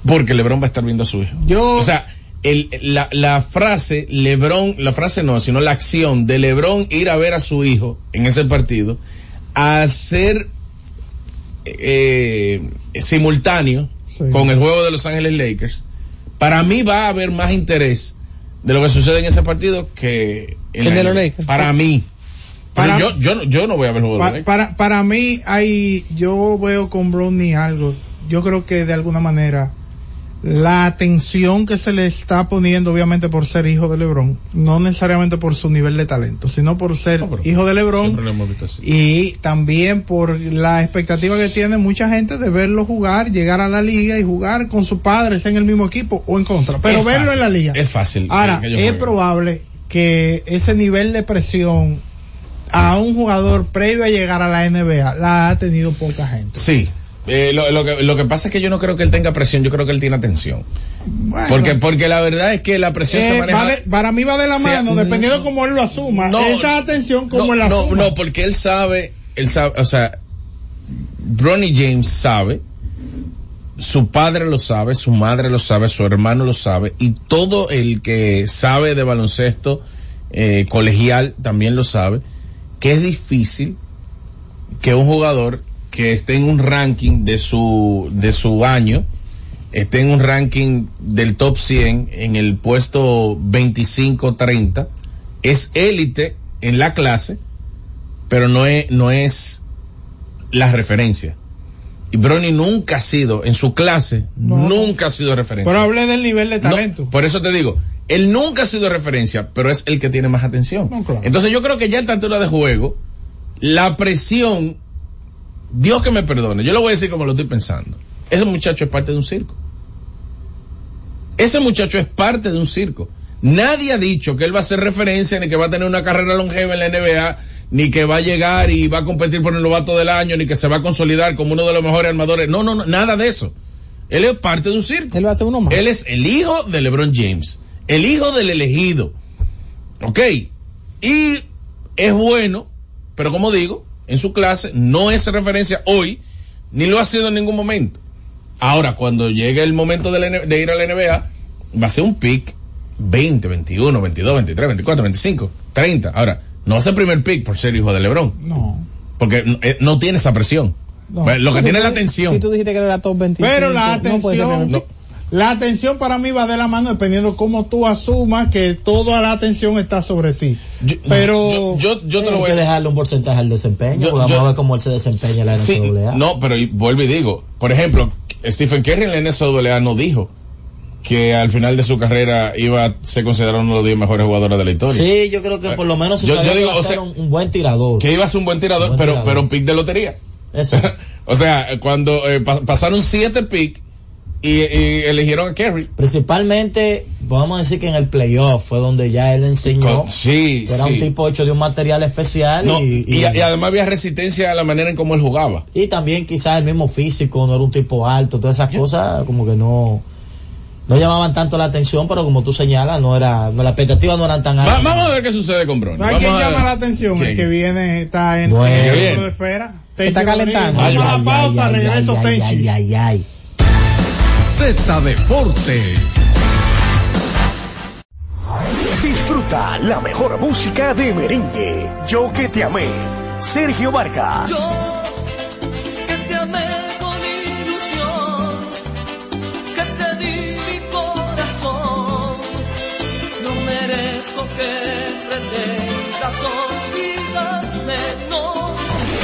Porque LeBron va a estar viendo a su hijo. Yo, O sea, el, la, la frase LeBron, la frase no, sino la acción de LeBron ir a ver a su hijo en ese partido, a ser eh, simultáneo con el juego de Los Ángeles Lakers, para mí va a haber más interés de lo que sucede en ese partido que en El de los. Lakers. Para mí. Para- yo, yo, no- yo no voy a ver el juego de los Lakers. para, para mí hay, yo veo con Bronny algo, yo creo que de alguna manera la atención que se le está poniendo obviamente por ser hijo de Lebron, no necesariamente por su nivel de talento, sino por ser hijo de Lebron y también por la expectativa que tiene mucha gente de verlo jugar, llegar a la liga y jugar con su padre, sea en el mismo equipo o en contra, pero Es verlo fácil, en la liga. Es fácil. Ahora, que ellos es jueguen. probable que ese nivel de presión a un jugador previo a llegar a la NBA la ha tenido poca gente. Sí. Eh, lo, lo que, lo que pasa es que yo no creo que él tenga presión, yo creo que él tiene atención. Bueno, Porque, porque la verdad es que la presión eh, se maneja. de- para mí va de la sea, mano, dependiendo cómo él lo asuma. No, Esa atención como no, él la no, asuma. no, porque él sabe, él sabe, o sea, Bronny James sabe, su padre lo sabe, su madre lo sabe, su hermano lo sabe, y todo el que sabe de baloncesto eh, colegial también lo sabe, que es difícil que un jugador que esté en un ranking de su, de su año, esté en un ranking del top 100 en el puesto 25-30, es élite en la clase, pero no es, no es la referencia. Y Bronny nunca ha sido, en su clase, nunca ha sido referencia. Pero hablé del nivel de No, talento. por eso te digo, él nunca ha sido referencia, pero es el que tiene más atención. No, claro. Entonces yo creo que ya a esta altura de juego, la presión, Dios que me perdone, yo lo voy a decir como lo estoy pensando. Ese muchacho es parte de un circo. Ese muchacho es parte de un circo. Nadie ha dicho que él va a ser referencia, ni que va a tener una carrera longeva en la NBA, ni que va a llegar y va a competir por el novato del año, ni que se va a consolidar como uno de los mejores armadores. No, no, no, nada de eso. Él es parte de un circo. Él va a ser uno más. Él es el hijo de LeBron James, el hijo del elegido. ¿Ok? Y es bueno, pero como digo, en su clase no es referencia hoy, ni lo ha sido en ningún momento. Ahora, cuando llegue el momento de, la de ir a la NBA, va a ser un pick 20, 21, 22, 23, 24, 25, 30. Ahora, no va a ser primer pick por ser hijo de LeBron, No. porque no, eh, no tiene esa presión. No. Lo que tiene es la atención. Si tú dijiste que era top 25. Pero la no puede ser atención, pick. La atención para mí va de la mano dependiendo cómo tú asumas que toda la atención está sobre ti. Pero yo, yo te lo voy que a dejarle un porcentaje al desempeño, Yo- vamos yo- a ver cómo él se desempeña en la Sí, NCAA. no, pero y- vuelvo y digo, por ejemplo, Stephen Curry en la NCAA no dijo que al final de su carrera iba a ser considerado uno de los 10 mejores jugadores de la historia. Sí, yo creo que por lo menos su Yo- yo digo, a o ser sea, un, un buen tirador. Que iba a ser un buen tirador, Buen pero, tirador. pero pick de lotería. Eso. o sea, cuando eh, pa- pasaron siete pick y, y eligieron a Kerry. Principalmente, vamos a decir que en el playoff fue donde ya él enseñó sí, que era sí. un tipo hecho de un material especial No, y, y, y además había resistencia a la manera en cómo él jugaba. y también quizás el mismo físico, no era un tipo alto, todas esas cosas como que no no llamaban tanto la atención, pero como tú señalas, no era, no, las expectativas no eran tan Va- altas. vamos a ver qué sucede con Bron. ¿sabes quién llama la atención? El que viene está en Bueno. en el de espera. Está calentando. Vamos a Ay, la pausa, ay, ay, regreso ay, Tenchi. ay, ay, ay. Z Deportes. Disfruta la mejor música de merengue. Yo que te amé. Sergio Vargas. que te amé con ilusión, que te di mi corazón. No merezco que pretendas no.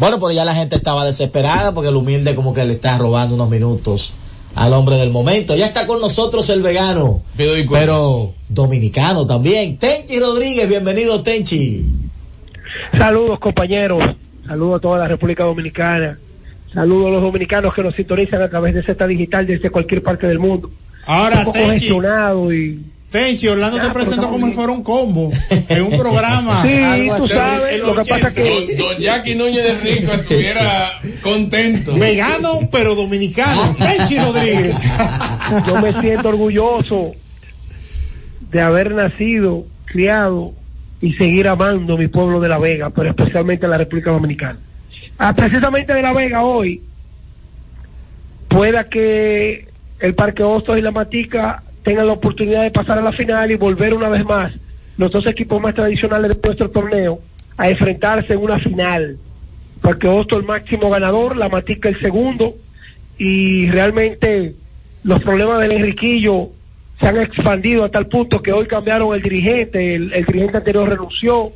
Bueno, pues ya la gente estaba desesperada porque el humilde como que le está robando unos minutos al hombre del momento. Ya está con nosotros el vegano, pero dominicano también. Tenchi Rodríguez, bienvenido Tenchi. Saludos compañeros, saludos a toda la República Dominicana, saludos a los dominicanos que nos sintonizan a través de Z Digital desde cualquier parte del mundo. Ahora, Un poco Tenchi. congestionado y Tenchi, Orlando Ya, te pero presentó como si fuera un combo en un programa. Sí, Algo tú así. sabes, lo que pasa que-. Don Jackie Núñez de Rico estuviera contento. Vegano, pero dominicano. Tenchi Rodríguez. yo me siento orgulloso de haber nacido, criado y seguir amando mi pueblo de La Vega, pero especialmente la República Dominicana. Ah, precisamente de La Vega hoy, pueda que el Parque Hostos y la Matica tengan la oportunidad de pasar a la final y volver una vez más los dos equipos más tradicionales de nuestro torneo a enfrentarse en una final. Parque Hostos el máximo ganador, la Matica el segundo, y realmente los problemas del Enriquillo se han expandido a tal punto que hoy cambiaron el dirigente, el, el dirigente anterior renunció.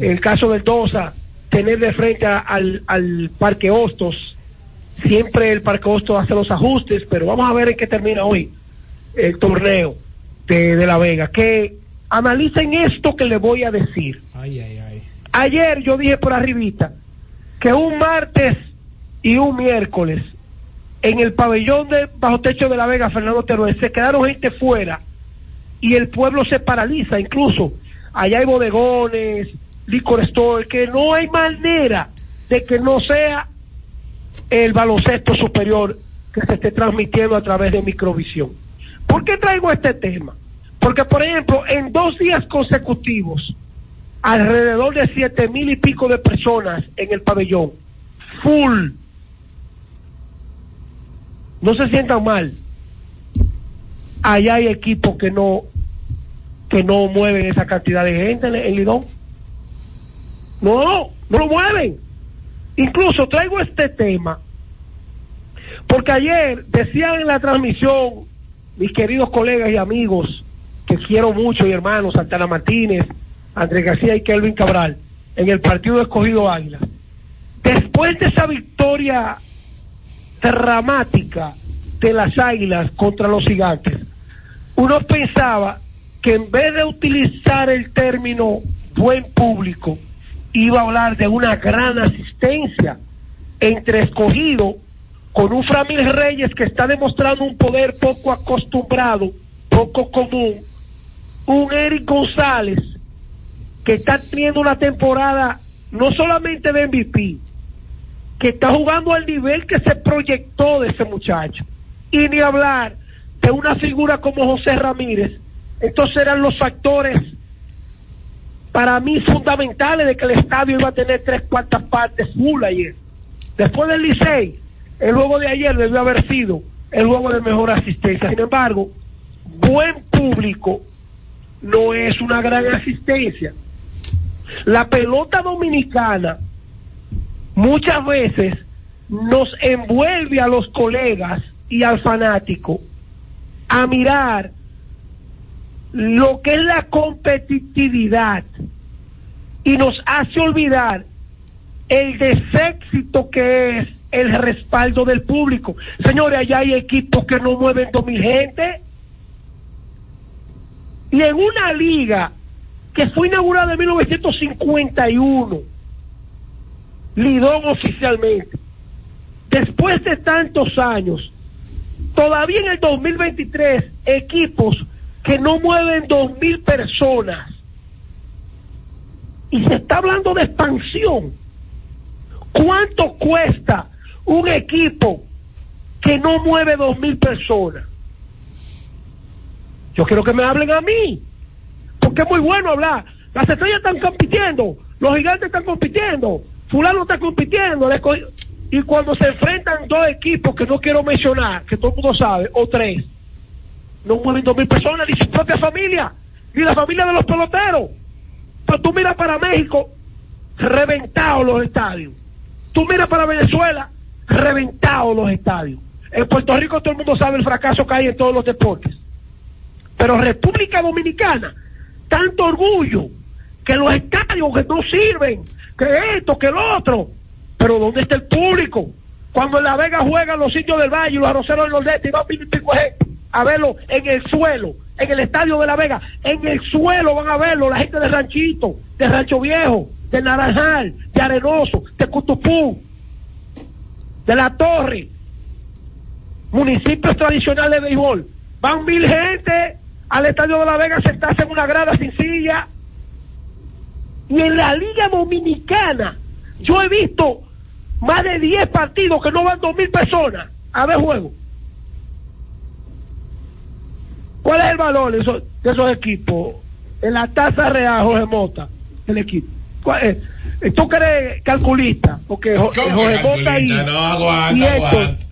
El caso del Dosa, tener de frente a- al, al Parque Hostos, siempre el Parque Hostos hace los ajustes, pero vamos a ver en qué termina hoy el torneo de, de La Vega. Que analicen esto que les voy a decir. Ay, ay, ay. Ayer yo dije por arribita que un martes y un miércoles en el pabellón de bajo techo de la Vega, Fernando Teruel, se quedaron gente fuera y el pueblo se paraliza, incluso allá hay bodegones, licor store, que no hay manera de que no sea el baloncesto superior que se esté transmitiendo a través de microvisión. ¿Por qué traigo este tema? Porque, por ejemplo, en dos días consecutivos, alrededor de siete mil y pico de personas en el pabellón, full. No se sientan mal. Allá hay equipos que no que no mueven esa cantidad de gente en, en Lidón. No, no lo mueven. Incluso traigo este tema porque ayer decían en la transmisión mis queridos colegas y amigos que quiero mucho y hermanos Santana Martínez, Andrés García y Kelvin Cabral en el partido escogido Águila. Después de esa victoria dramática de las Águilas contra los Gigantes, uno pensaba que en vez de utilizar el término buen público, iba a hablar de una gran asistencia entre escogido con un Framil Reyes que está demostrando un poder poco acostumbrado, poco común, un Eric González que está teniendo una temporada no solamente de MVP, que está jugando al nivel que se proyectó de ese muchacho. Y ni hablar de una figura como José Ramírez. Entonces eran los factores para mí fundamentales de que el estadio iba a tener tres cuartas partes full ayer. Después del Licey, el juego de ayer debió haber sido el juego de mejor asistencia. Sin embargo, buen público no es una gran asistencia. La pelota dominicana muchas veces nos envuelve a los colegas y al fanático a mirar lo que es la competitividad y nos hace olvidar el deséxito que es el respaldo del público. Señores, allá hay equipos que no mueven dos mil gente. Y en una liga que fue inaugurada en 1951, Lidón oficialmente, después de tantos años, todavía en el 2023, equipos que no mueven dos mil personas. Y se está hablando de expansión. ¿Cuánto cuesta un equipo que no mueve dos mil personas? Yo quiero que me hablen a mí, porque es muy bueno hablar. Las estrellas están compitiendo, los gigantes están compitiendo, fulano está compitiendo, y cuando se enfrentan dos equipos que no quiero mencionar, que todo el mundo sabe, o tres, no mueven dos mil personas, ni su propia familia, ni la familia de los peloteros. Pero tú miras para México, reventados los estadios. Tú miras para Venezuela, reventados los estadios. En Puerto Rico todo el mundo sabe el fracaso que hay en todos los deportes. Pero República Dominicana, tanto orgullo, que los estadios que no sirven, que esto, que lo otro. Pero ¿dónde está el público? Cuando en La Vega juegan los indios del Valle y los arroceros del Nordeste y gente a verlo en el suelo, en el estadio de La Vega, en el suelo van a verlo la gente de Ranchito, de Rancho Viejo, de Naranjal, de Arenoso, de Cutupú, de La Torre, municipios tradicionales de béisbol. Van mil gente al estadio de La Vega a sentarse en una grada sin silla. Y en la Liga Dominicana, yo he visto más de 10 partidos que no van dos mil personas a ver juego. ¿Cuál es el valor de esos, equipos? En la tasa real, Jorge Mota, el equipo. ¿Cuál es? ¿Tú que eres calculista? Porque Jo- ¿Cómo Jorge Mota y? No, aguanta, y Héctor, aguanta.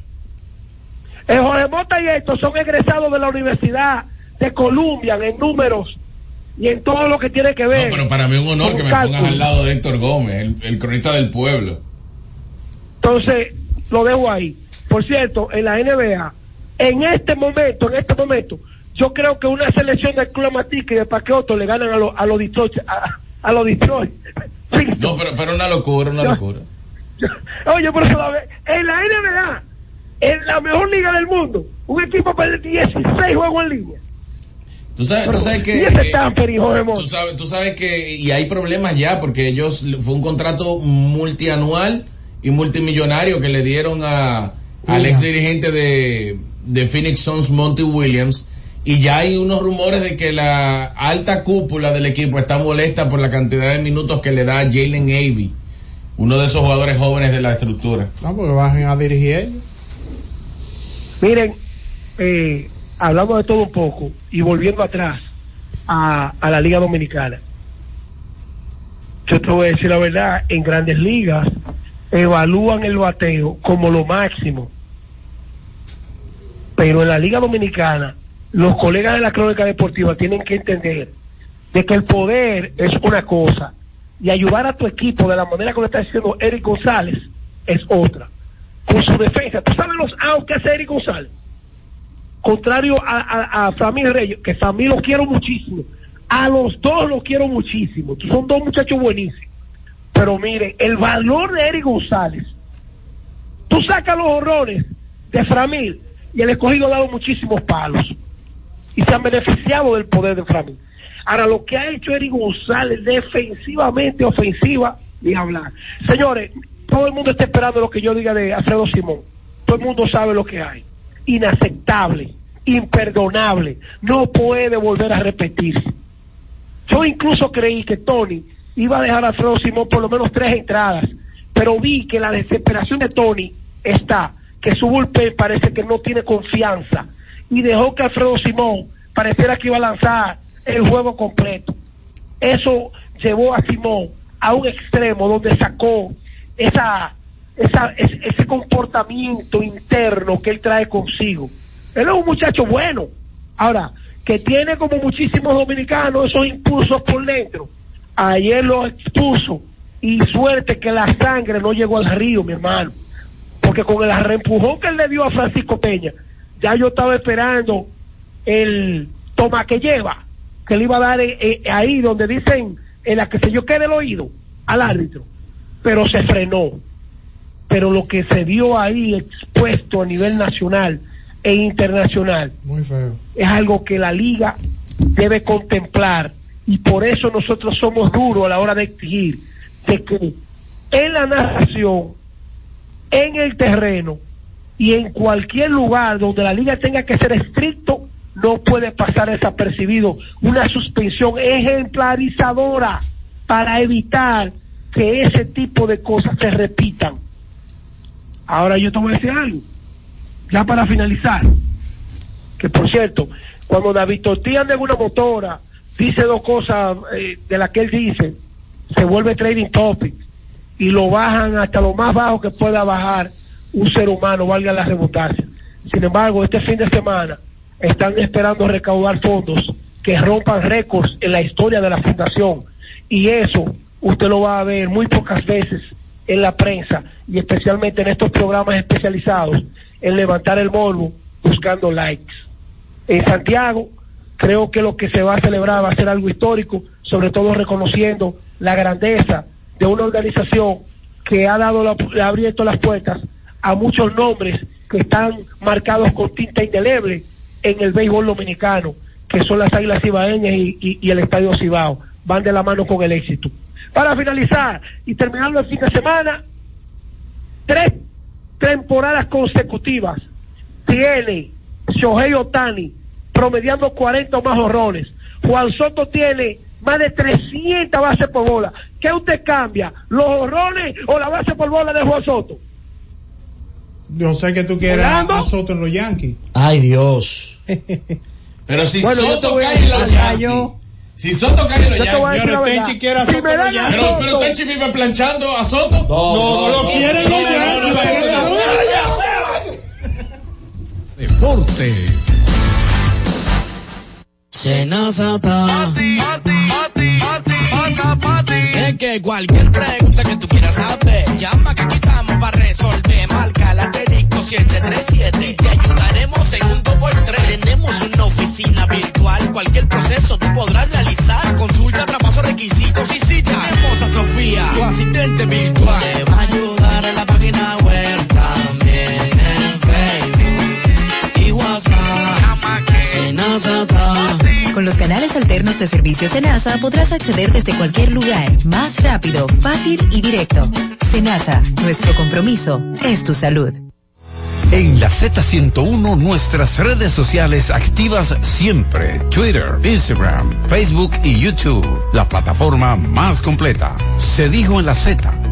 eh, Jorge Mota y estos son egresados de la Universidad de Columbia en números y en todo lo que tiene que ver. No, pero para mí es un honor que me pongas al lado de Héctor Gómez, el, el cronista del pueblo. Entonces, lo dejo ahí. Por cierto, en la NBA, en este momento, en este momento, yo creo que una selección del Club Matica y de Paqueoto le ganan a los a los Detroit, a, a los Detroit. No, pero, pero una locura, una Ya. locura. Oye, por eso la ve- en la NBA, en la mejor liga del mundo, un equipo pierde 16 juegos en línea. Tú sabes, tú sabes que... y ese eh, Tamper, hijo de Mota. Tú sabes, tú sabes que, y hay problemas ya, porque ellos, fue un contrato multianual y multimillonario que le dieron a, al ex dirigente de, de Phoenix Suns, Monty Williams, y ya hay unos rumores de que la alta cúpula del equipo está molesta por la cantidad de minutos que le da a Jalen Avey, uno de esos jugadores jóvenes de la estructura. No, porque bajen a dirigir ellos. Miren, eh, hablamos de todo un poco y volviendo atrás a, a la Liga Dominicana. Yo te voy a decir la verdad, en grandes ligas evalúan el bateo como lo máximo. Pero en la Liga Dominicana, los colegas de la crónica deportiva tienen que entender de que el poder es una cosa y ayudar a tu equipo de la manera lo está diciendo Eric González es otra. Con su defensa, ¿tú sabes los outs que hace Eric González? Contrario a, a, Reyes, que Framil lo quiero muchísimo. A los dos los quiero muchísimo. Son dos muchachos buenísimos. Pero mire, el valor de Eric González, tú sacas los horrores de Framil y el escogido ha dado muchísimos palos y se han beneficiado del poder de Framil. Ahora, lo que ha hecho Eric González defensivamente, ofensiva, ni hablar. Señores, todo el mundo está esperando lo que yo diga de Alfredo Simón. Todo el mundo sabe lo que hay. Inaceptable, imperdonable, no puede volver a repetirse. Yo incluso creí que Tony iba a dejar a Alfredo Simón por lo menos tres entradas, pero vi que la desesperación de Tony está, que su bullpen parece que no tiene confianza y dejó que Alfredo Simón pareciera que iba a lanzar el juego completo. Eso llevó a Simón a un extremo donde sacó esa, esa, es- ese comportamiento interno que él trae consigo. Él es un muchacho bueno. Ahora, que tiene como muchísimos dominicanos esos impulsos por dentro. Ayer lo expuso y suerte que la sangre no llegó al río, mi hermano. Porque con el reempujón que él le dio a Francisco Peña, ya yo estaba esperando el toma que lleva, que le iba a dar eh, eh, ahí donde dicen, en la que se yo quede el oído al árbitro, pero se frenó. Pero lo que se vio ahí expuesto a nivel nacional e internacional Muy feo. es algo que la liga debe contemplar y por eso nosotros somos duros a la hora de exigir de que en la narración, en el terreno y en cualquier lugar donde la liga tenga que ser estricto, no puede pasar desapercibido una suspensión ejemplarizadora para evitar que ese tipo de cosas se repitan. Ahora yo te voy a decir algo, ya para finalizar, que por cierto, cuando David Tortilla en una motora, dice dos cosas eh, de las que él dice, se vuelve trading topic y lo bajan hasta lo más bajo que pueda bajar un ser humano, valga la redundancia. Sin embargo, este fin de semana están esperando recaudar fondos que rompan récords en la historia de la fundación y eso usted lo va a ver muy pocas veces en la prensa y especialmente en estos programas especializados en levantar el morbo buscando likes. En Santiago creo que lo que se va a celebrar va a ser algo histórico, sobre todo reconociendo la grandeza de una organización que ha dado la, ha abierto las puertas a muchos nombres que están marcados con tinta indeleble en el béisbol dominicano, que son las Águilas Cibaeñas y, el Estadio Cibao. Van de la mano con el éxito. Para finalizar y terminando el fin de semana, tres temporadas consecutivas tiene Shohei Otani promediando 40 o más horrones. Juan Soto tiene más de 300 bases por bola. ¿Qué usted cambia? ¿Los horrones o la base por bola de Juan Soto? Yo sé que tú quieres a, Soto en los Yankees. Ay, Dios. Pero si Bueno, Soto cae en los Yankees. Si Soto cae en los Yankees. verdad. Tenchi quiere a Soto. Pero, pero Tenchi vive planchando a Soto. No, no lo quiere en los Yankees, no, lo no, quiere en no, los no, Que cualquier pregunta que tú quieras saber, llama que aquí estamos para resolver. Marca la asterisco 737 y te ayudaremos en un 2x3. Tenemos una oficina virtual, cualquier proceso tú podrás realizar. Consulta, traspaso, requisitos y si tenemos a Sofía, tu asistente virtual. Te va a ayudar en la página web también en Facebook y WhatsApp. Con los canales alternos de servicios Senasa podrás acceder desde cualquier lugar, más rápido, fácil y directo. Senasa, nuestro compromiso es tu salud. En la Z101 nuestras redes sociales activas siempre. Twitter, Instagram, Facebook y YouTube. La plataforma más completa. Se dijo en la Z.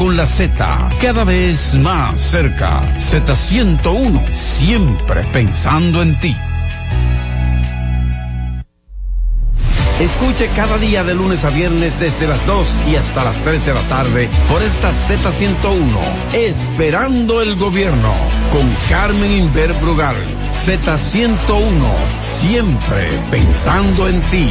con la Z, cada vez más cerca. Z101, siempre pensando en ti. Escuche cada día de lunes a viernes desde las 2 y hasta las 3 de la tarde por esta Z101, Esperando el Gobierno, con Carmen Inver Brugal. Z101, siempre pensando en ti.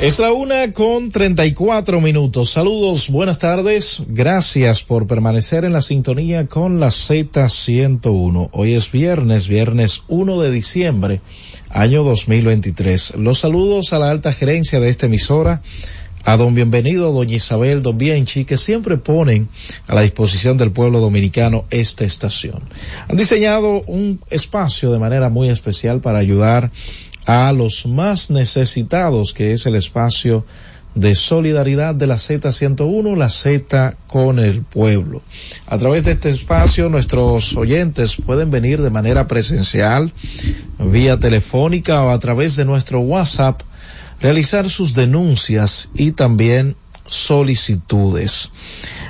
Es la una con treinta y cuatro minutos. Saludos, buenas tardes. Gracias por permanecer en la sintonía con la Z101. Hoy es viernes, viernes 1 de diciembre, año 2023. Los saludos a la alta gerencia de esta emisora a don Bienvenido, doña Isabel, don Bienchi, que siempre ponen a la disposición del pueblo dominicano esta estación. Han diseñado un espacio de manera muy especial para ayudar los más necesitados, que es el espacio de solidaridad de la Z101, la Z con el pueblo. A través de este espacio nuestros oyentes pueden venir de manera presencial, vía telefónica o a través de nuestro WhatsApp realizar sus denuncias y también solicitudes.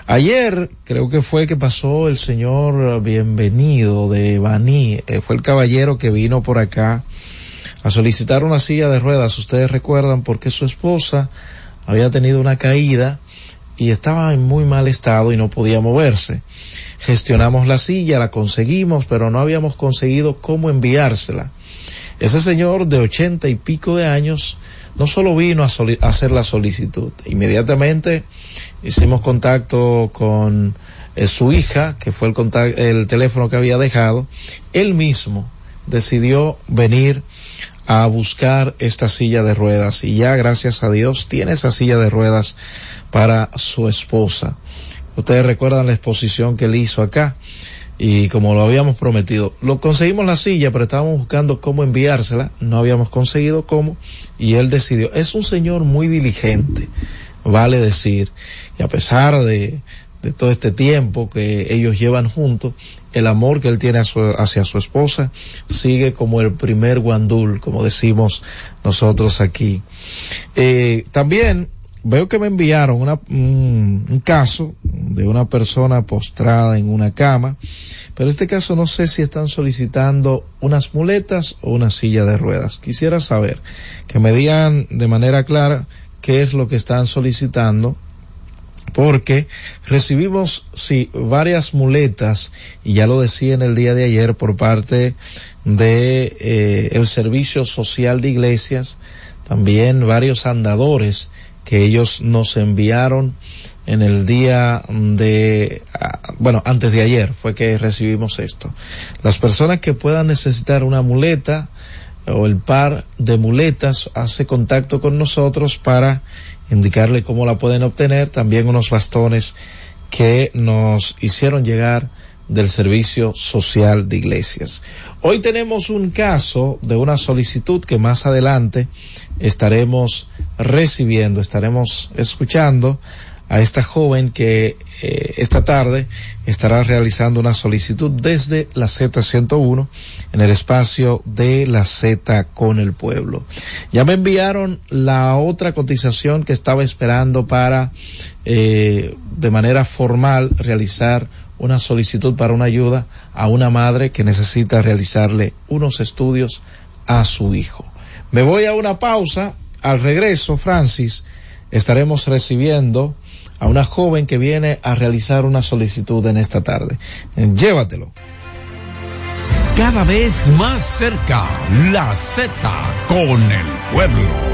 Ayer creo que fue que pasó el señor Bienvenido de Baní, eh, fue el caballero que vino por acá a solicitar una silla de ruedas, ustedes recuerdan, porque su esposa había tenido una caída y estaba en muy mal estado y no podía moverse. Gestionamos la silla, la conseguimos, pero no habíamos conseguido cómo enviársela. Ese señor de ochenta y pico de años no solo vino a, hacer la solicitud, inmediatamente hicimos contacto con eh, su hija, que fue el, el teléfono que había dejado, él mismo decidió venir a buscar esta silla de ruedas. Y ya gracias a Dios tiene esa silla de ruedas para su esposa. Ustedes recuerdan la exposición que él hizo acá. Y como lo habíamos prometido, lo conseguimos la silla, pero estábamos buscando cómo enviársela, no habíamos conseguido cómo, y él decidió, es un señor muy diligente, vale decir, y a pesar de, de todo este tiempo que ellos llevan juntos, el amor que él tiene hacia su esposa sigue como el primer guandul, como decimos nosotros aquí. Eh, también veo que me enviaron una, un, caso de una persona postrada en una cama, pero en este caso no sé si están solicitando unas muletas o una silla de ruedas. Quisiera saber que me digan de manera clara qué es lo que están solicitando porque recibimos sí varias muletas y ya lo decía en el día de ayer por parte de eh, el servicio social de iglesias también varios andadores que ellos nos enviaron en el día de, ah, bueno, antes de ayer fue que recibimos esto. Las personas que puedan necesitar una muleta o el par de muletas hace contacto con nosotros para indicarle cómo la pueden obtener, también unos bastones que nos hicieron llegar del Servicio Social de Iglesias. Hoy tenemos un caso de una solicitud que más adelante estaremos recibiendo, estaremos escuchando a esta joven que eh, esta tarde estará realizando una solicitud desde la Z101 en el espacio de la Z con el pueblo. Ya me enviaron la otra cotización que estaba esperando para eh, de manera formal realizar una solicitud para una ayuda a una madre que necesita realizarle unos estudios a su hijo. Me voy a una pausa. Al regreso, Francis, estaremos recibiendo a una joven que viene a realizar una solicitud en esta tarde. Llévatelo. Cada vez más cerca, la Z con el pueblo.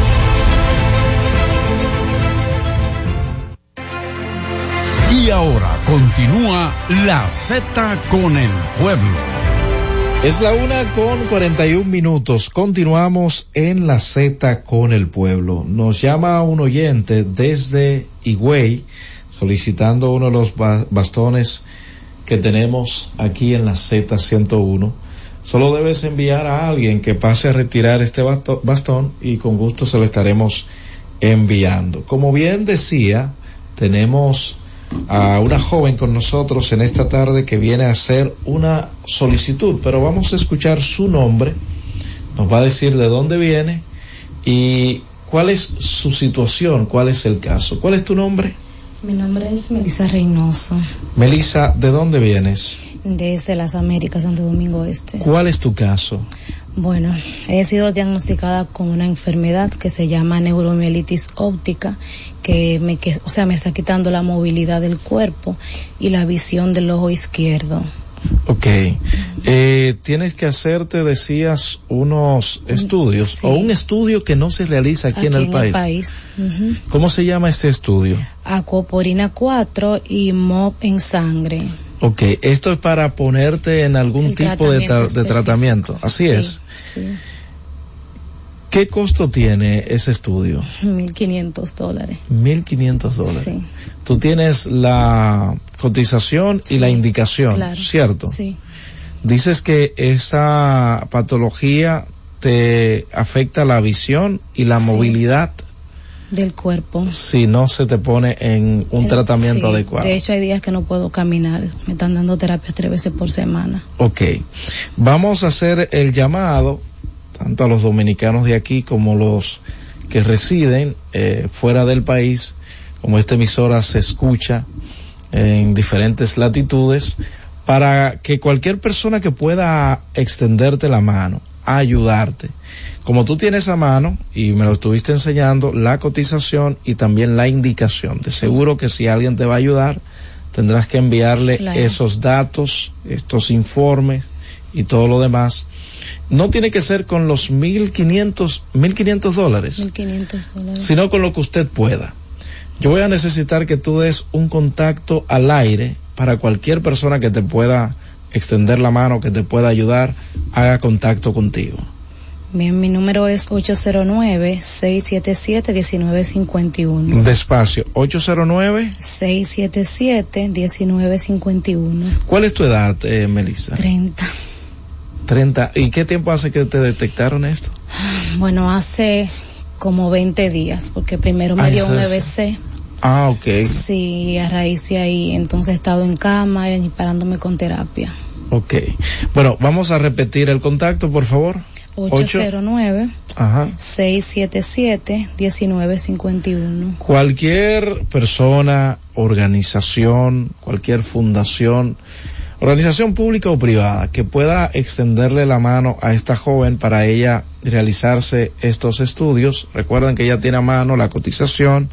Y ahora continúa la Z con el pueblo. Es la una con 41 minutos. Continuamos en la Z con el pueblo. Nos llama un oyente desde Higüey solicitando uno de los ba- bastones que tenemos aquí en la Z101. Solo debes enviar a alguien que pase a retirar este bastón y con gusto se lo estaremos enviando. Como bien decía, tenemos a una joven con nosotros en esta tarde que viene a hacer una solicitud, pero vamos a escuchar su nombre, nos va a decir de dónde viene y cuál es su situación, cuál es el caso. ¿Cuál es tu nombre? Mi nombre es Melissa Reynoso, Melissa, ¿de dónde vienes? desde las Américas, Santo Domingo Este. ¿Cuál es tu caso? Bueno, he sido diagnosticada con una enfermedad que se llama neuromielitis óptica, que me, que, o sea, me está quitando la movilidad del cuerpo y la visión del ojo izquierdo. Ok. Eh, tienes que hacerte, decías, unos estudios sí. o un estudio que no se realiza aquí, en el país. Ujú. ¿Cómo se llama este estudio? Acuoporina 4 y MOP en sangre. Ok, esto es para ponerte en algún El tipo de, tra- tratamiento de tratamiento. Así es. Sí. ¿Qué costo tiene ese estudio? 1.500 dólares. 1.500 dólares. Sí. Tú tienes la cotización y la indicación, Claro. ¿cierto? Sí. Dices que esa patología te afecta la visión y la Sí. movilidad Del cuerpo. si no se te pone en un Eh, tratamiento sí. adecuado. De hecho, hay días que no puedo caminar. Me están dando terapias tres veces por semana. Ok, vamos a hacer el llamado tanto a los dominicanos de aquí como los que residen eh, fuera del país, como esta emisora se escucha en diferentes latitudes, para que cualquier persona que pueda extenderte la mano, ayudarte. Como tú tienes a mano, y me lo estuviste enseñando, la cotización y también la indicación. De seguro que si alguien te va a ayudar, tendrás que enviarle Claro. esos datos, estos informes y todo lo demás. No tiene que ser con los 1.500, 1.500 dólares, 1.500 dólares. sino con lo que usted pueda. Yo voy a necesitar que tú des un contacto al aire para cualquier persona que te pueda extender la mano, que te pueda ayudar, haga contacto contigo. Bien, mi número es 809-677-1951. Despacio, 809. 677-1951. ¿Cuál es tu edad, eh, Melissa? 30. 30. ¿Y qué tiempo hace que te detectaron esto? Bueno, hace como 20 días, porque primero me Ah, dio un EBC. Ah, ok. Sí, a raíz de ahí, entonces he estado en cama y parándome con terapia. Ok. Bueno, vamos a repetir el contacto, por favor. Ocho. 809 Ajá. 677 1951. Cualquier persona, organización, cualquier fundación, organización pública o privada que pueda extenderle la mano a esta joven para ella realizarse estos estudios, recuerden que ella tiene a mano la cotización,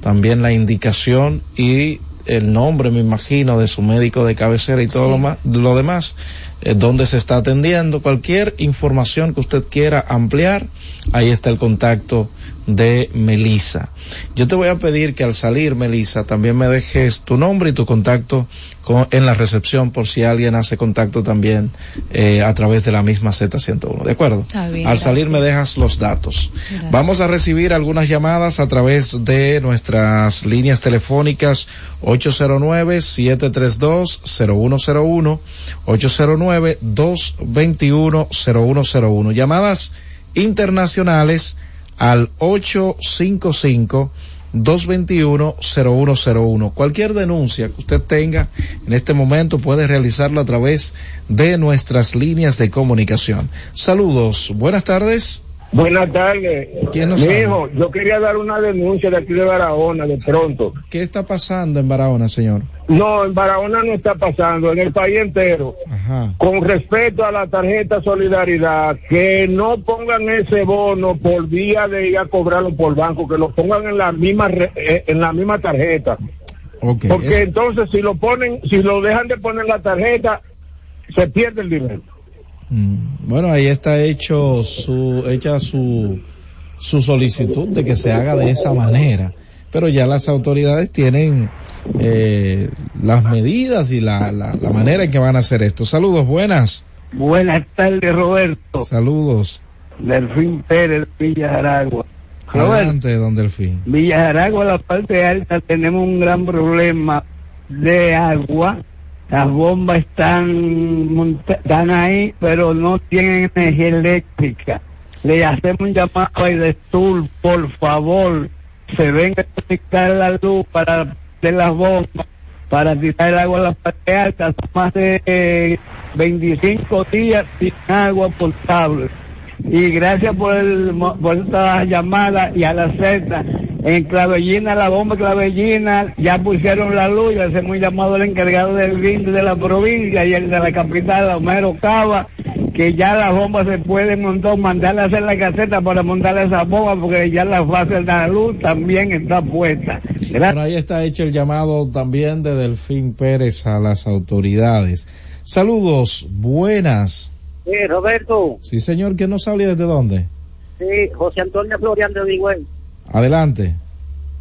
también la indicación y el nombre, me imagino, de su médico de cabecera y todo Sí. lo, más, lo demás, eh, dónde se está atendiendo, cualquier información que usted quiera ampliar, ahí está el contacto de Melisa. Yo te voy a pedir que al salir, Melisa, también me dejes tu nombre y tu contacto con- en la recepción por si alguien hace contacto también eh, a través de la misma Z101. ¿De acuerdo? Está bien, al salir gracias. me dejas los datos. Gracias. Vamos a recibir algunas llamadas a través de nuestras líneas telefónicas 809-732-0101, 809-221-0101. Llamadas internacionales al 855-221-0101. Cualquier denuncia que usted tenga en este momento puede realizarlo a través de nuestras líneas de comunicación. Saludos, buenas tardes. Buenas tardes. ¿Quién nos Mi habla? hijo, yo quería dar una denuncia de aquí de Barahona, de pronto. ¿Qué está pasando en Barahona, señor? No, en Barahona no está pasando, en el país entero. Ajá. Con respecto a la tarjeta Solidaridad, que no pongan ese bono por día de ir a cobrarlo por banco, que lo pongan en la misma eh, en la misma tarjeta. Ok. Porque es- entonces si lo ponen, si lo dejan de poner la tarjeta, se pierde el dinero. Mm, Bueno, ahí está hecho su, hecha su, su solicitud de que se haga de esa manera. Pero ya las autoridades tienen eh, las medidas y la, la, la manera en que van a hacer esto. Saludos, buenas. Buenas tardes, Roberto. Saludos. Delfín Pérez, Villa Aragua. Adelante, don Delfín. Villa Aragua, la parte alta, tenemos un gran problema de agua. Las bombas están, están ahí, pero no tienen energía eléctrica. Le hacemos un llamado a Idestur, por favor, se venga a conectar la luz para de las bombas, para tirar el agua a la parte alta. Son más de eh, 25 días sin agua potable. Y gracias por, el, por esta llamada y a la Z. En Clavellina, la bomba Clavellina, ya pusieron la luz, ya hacemos un llamado al encargado del BIN de la provincia y el de la capital, Homero Cava, que ya las bombas se pueden montar, mandarle a hacer la caseta para montarle esa bomba, porque ya la fase de la luz también está puesta. Bueno, ahí está hecho el llamado también de Delfín Pérez a las autoridades. Saludos, buenas. Sí, Roberto. Sí, señor, ¿quién nos habla y desde dónde? Sí, José Antonio Florian de Digüey. Adelante.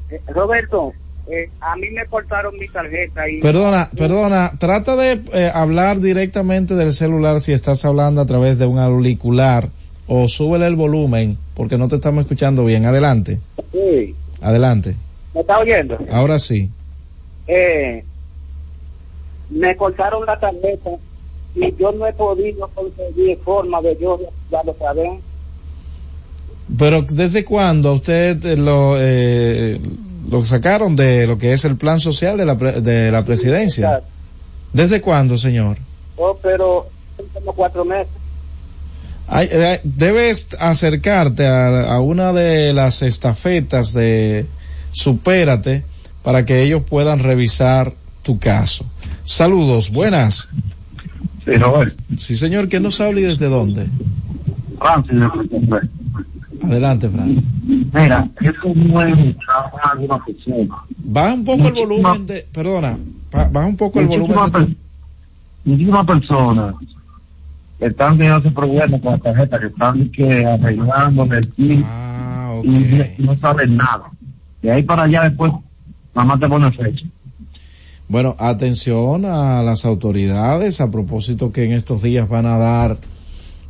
Eh, Roberto, eh, a mí me cortaron mi tarjeta y... Perdona, perdona, trata de eh, hablar directamente del celular si estás hablando a través de un auricular o súbele el volumen porque no te estamos escuchando bien. Adelante, Sí, adelante. ¿me está oyendo? Ahora sí. Eh, me cortaron la tarjeta y yo no he podido conseguir forma de yo darlo otra vez. Pero ¿desde cuándo usted eh, lo, eh, lo sacaron de lo que es el plan social de la, pre- de la presidencia? ¿Desde cuándo, señor? Oh, pero como cuatro meses. Hay- eh, debes acercarte a, a una de las estafetas de Supérate para que ellos puedan revisar tu caso. Saludos, buenas. Sí, Robert. Sí, señor, ¿quién nos habla y desde dónde? Francis. Adelante, Francis. Mira, eso no es una persona. Baja un poco el volumen de, perdona, ba- baja un poco el volumen de, muchísimas personas están teniendo problemas con la tarjeta, que están que arreglando el Ah, y no saben nada. De ahí para allá después, nada más te pone fecha. Bueno, atención a las autoridades a propósito que en estos días van a dar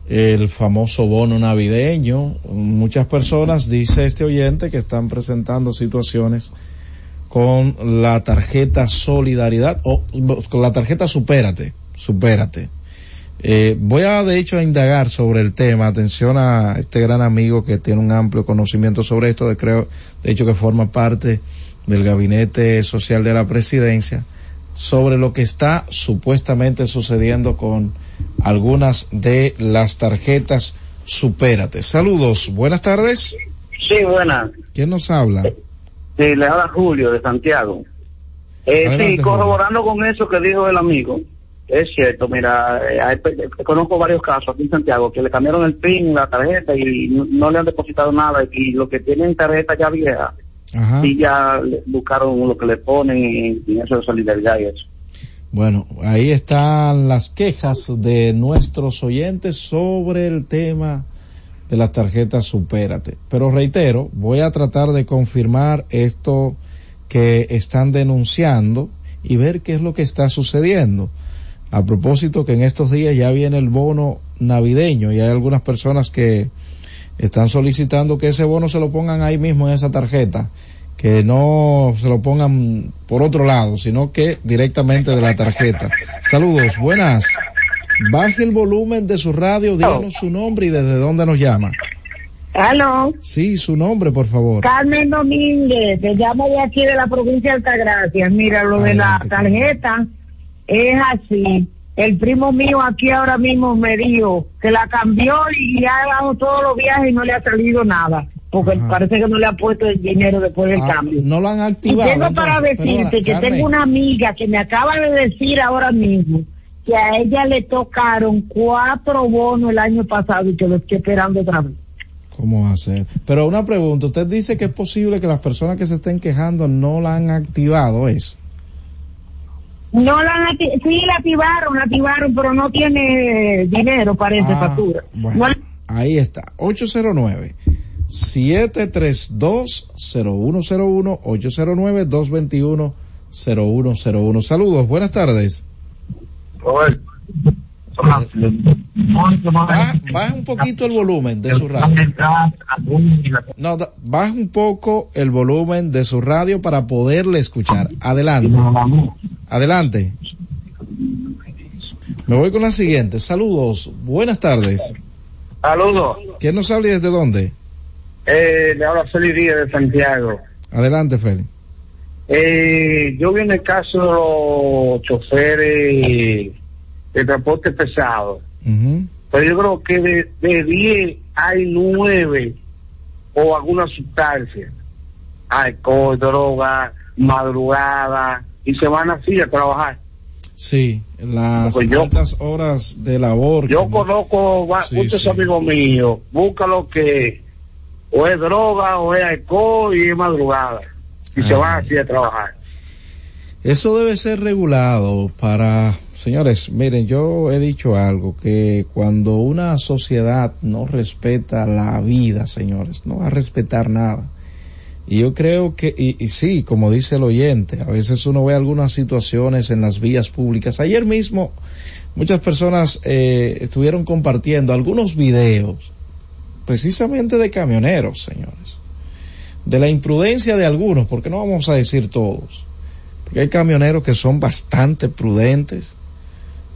el famoso bono navideño. Muchas personas, dice este oyente, que están presentando situaciones con la tarjeta Solidaridad o con la tarjeta Supérate, Supérate. Eh, voy a de hecho a indagar sobre el tema. Atención a este gran amigo que tiene un amplio conocimiento sobre esto, de creo, de hecho que forma parte del gabinete social de la presidencia, sobre lo que está supuestamente sucediendo con algunas de las tarjetas Supérate. Saludos, buenas tardes. Sí, buenas. ¿Quién nos habla? Sí, le habla Julio de Santiago. Eh, Adelante, sí, corroborando con eso que dijo el amigo, es cierto, mira, eh, hay conozco varios casos aquí en Santiago que le cambiaron el PIN, la tarjeta y no, no le han depositado nada y lo que tienen tarjeta ya vieja, Ajá. y ya buscaron lo que le ponen en, en eso de solidaridad y eso. Bueno, ahí están las quejas de nuestros oyentes sobre el tema de las tarjetas Supérate. Pero reitero, voy a tratar de confirmar esto que están denunciando y ver qué es lo que está sucediendo. A propósito que en estos días ya viene el bono navideño y hay algunas personas que están solicitando que ese bono se lo pongan ahí mismo en esa tarjeta, que no se lo pongan por otro lado, sino que directamente de la tarjeta. Saludos, buenas. Baje el volumen de su radio, díganos su nombre y desde dónde nos llama. Aló, Sí, su nombre, por favor. Carmen Domínguez, te llamo de aquí de la provincia de Altagracia. Mira, lo de la tarjeta es así. El primo mío aquí ahora mismo me dijo que la cambió y ha dado todos los viajes y no le ha salido nada. Porque parece que no le ha puesto el dinero después del Ah, cambio. no lo han Y activado. tengo para decirte que Carmen. tengo una amiga que me acaba de decir ahora mismo que a ella le tocaron cuatro bonos el año pasado y que lo estoy esperando otra vez. ¿Cómo va a ser? Pero una pregunta, usted dice que es posible que las personas que se estén quejando no la han activado, ¿es? No la han sí la activaron, la activaron, pero no tiene dinero, parece, Ah, factura. Bueno, ahí está. 809 732 0101 809 221 0101. Saludos, buenas tardes. Robert. Baja, baja un poquito el volumen de su radio. No, baja un poco el volumen de su radio para poderle escuchar. Adelante. Adelante. Me voy con la siguiente. Saludos, buenas tardes. Saludos. ¿Quién nos habla y desde dónde? Eh, le habla Félix Díaz de Santiago. Adelante, Feli. Eh, yo vi en el caso de los choferes de transporte pesado. Pero yo creo que de, de 10 hay 9 o alguna sustancia. Alcohol, droga, madrugada, y se van así a trabajar. Sí, las Pues yo- altas horas de labor. Yo conozco va- Sí, muchos sí. amigos míos, busca lo que o es droga o es alcohol y es madrugada. Y se Ah. van así a trabajar. Eso debe ser regulado para, señores, miren, yo he dicho algo, que cuando una sociedad no respeta la vida, señores, no va a respetar nada. Y yo creo que, y, y sí, como dice el oyente, a veces uno ve algunas situaciones en las vías públicas. Ayer mismo muchas personas eh, estuvieron compartiendo algunos videos precisamente de camioneros, señores. De la imprudencia de algunos, porque no vamos a decir todos. Porque hay camioneros que son bastante prudentes,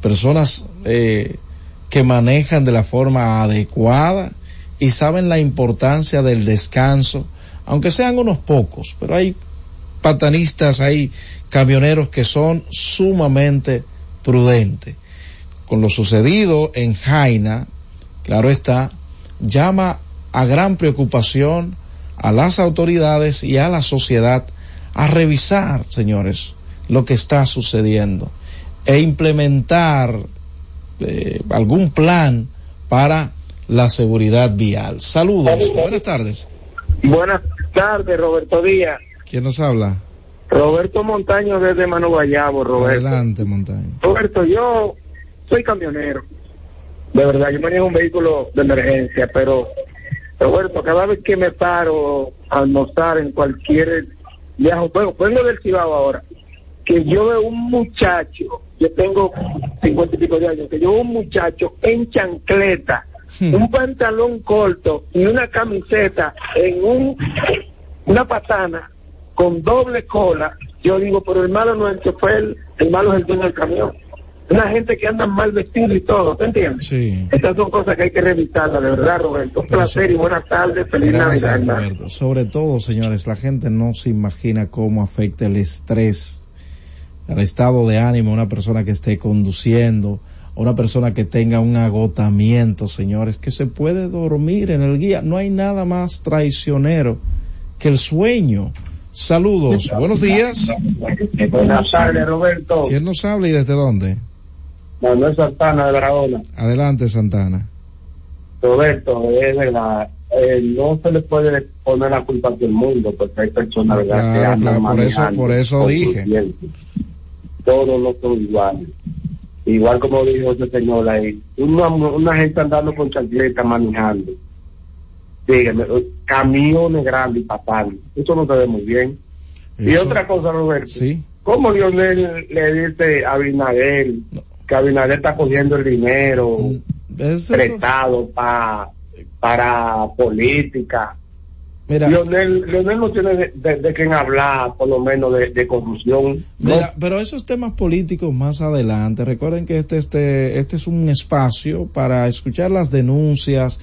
personas eh, que manejan de la forma adecuada y saben la importancia del descanso, aunque sean unos pocos, pero hay patanistas, hay camioneros que son sumamente prudentes. Con lo sucedido en Jaina, claro está, llama a gran preocupación a las autoridades y a la sociedad a revisar, señores, lo que está sucediendo e implementar eh, algún plan para la seguridad vial. Saludos, buenas tardes. Buenas tardes, Roberto Díaz. ¿Quién nos habla? Roberto Montaño desde Mano Guayabo, Roberto. Adelante, Montaño. Roberto, yo soy camionero. De verdad, yo manejo un vehículo de emergencia, pero Roberto, cada vez que me paro a almorzar en cualquier viaje, bueno, vengo del Cibao ahora, que yo veo un muchacho, yo tengo cincuenta y pico de años, que yo veo un muchacho en chancleta, un pantalón corto y una camiseta en un una patana con doble cola, yo digo, pero el malo no es el chofer, el malo es el dueño del camión. Una gente que anda mal vestido y todo, ¿te entiendes? Sí. Estas son cosas que hay que revisarlas, de verdad, Roberto. Un Pero placer sí. y buenas tardes, feliz Gracias, Navidad. Roberto. Sobre todo, señores, la gente no se imagina cómo afecta el estrés, el estado de ánimo una persona que esté conduciendo, una persona que tenga un agotamiento, señores, que se puede dormir en el guía. No hay nada más traicionero que el sueño. Saludos, buenos días. Buenas tardes, Roberto. ¿Quién nos habla y desde dónde? Manuel Santana de Barahona. Adelante, Santana. Roberto, es verdad. eh, no se le puede poner la culpa a todo el mundo, porque hay personas que Claro, andan claro, por eso, por eso dije. Todos no son iguales. Igual como dijo ese señor ahí, una, una gente andando con chancleta manejando. Dígame, eh, camiones grandes y patales. Eso no se ve muy bien. Y otra cosa, Roberto. Sí. ¿Cómo Lionel le dice a Abinader que Abinader está cogiendo el dinero eso- prestado pa- para política? Mira. Lionel no tiene de, de, de quién hablar, por lo menos, de, de corrupción. ¿no? Mira, pero esos temas políticos más adelante, recuerden que este, este, este es un espacio para escuchar las denuncias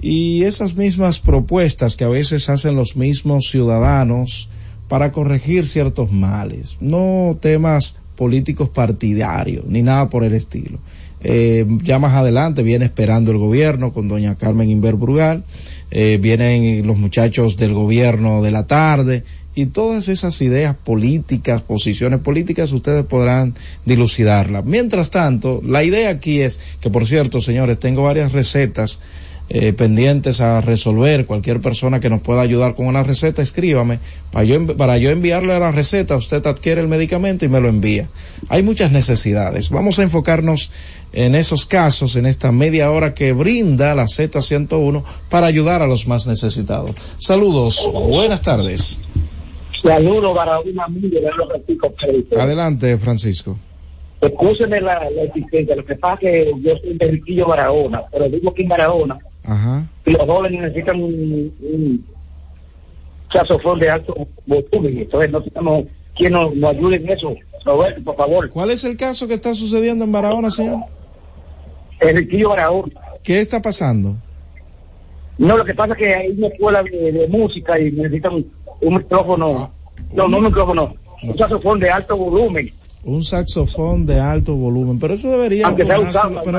y esas mismas propuestas que a veces hacen los mismos ciudadanos para corregir ciertos males, no temas políticos partidarios ni nada por el estilo. Eh, ya más adelante viene esperando el gobierno con doña Carmen Inver Brugal, eh, vienen los muchachos del gobierno de la tarde y todas esas ideas políticas, posiciones políticas, ustedes podrán dilucidarlas. Mientras tanto, la idea aquí es que, por cierto, señores, tengo varias recetas eh, pendientes a resolver. Cualquier persona que nos pueda ayudar con una receta, escríbame. Para yo, para yo enviarle la receta, usted adquiere el medicamento y me lo envía. Hay muchas necesidades. Vamos a enfocarnos en esos casos, en esta media hora que brinda la Z101 para ayudar a los más necesitados. Saludos, buenas tardes. Saludos para un amigo Francisco Pérez. Adelante, Francisco. Excúseme la, la existencia, lo que pasa es que yo soy de Riquillo Barahona, pero digo que en Barahona Ajá. los jóvenes necesitan un, un saxofón de alto volumen, entonces no tenemos quien nos, nos ayude en eso. Roberto, por favor. ¿Cuál es el caso que está sucediendo en Barahona, señor? En Riquillo Barahona. ¿Qué está pasando? No, lo que pasa es que hay una escuela de, de música y necesitan un, un micrófono, no, no un micrófono, un saxofón de alto volumen. Un saxofón de alto volumen, pero eso debería Aunque sea usado, pero-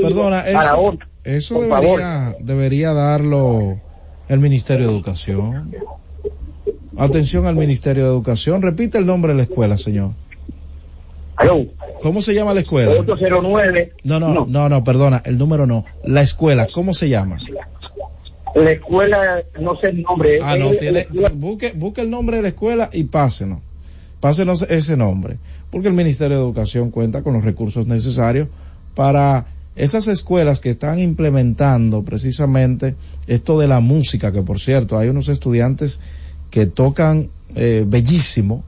perdona, eso, Barahona, eso por debería, debería darlo el Ministerio de Educación. Atención al Ministerio de Educación. Repite el nombre de la escuela, señor. Aló. ¿Cómo se llama la escuela? 809. No, no, no, no, perdona, el número no. La escuela, ¿cómo se llama? La escuela, no sé el nombre. Ah, no, tiene, busque, busque el nombre de la escuela y pásenos. Pásenos ese nombre. Porque el Ministerio de Educación cuenta con los recursos necesarios para esas escuelas que están implementando precisamente esto de la música, que por cierto, hay unos estudiantes que tocan eh, bellísimo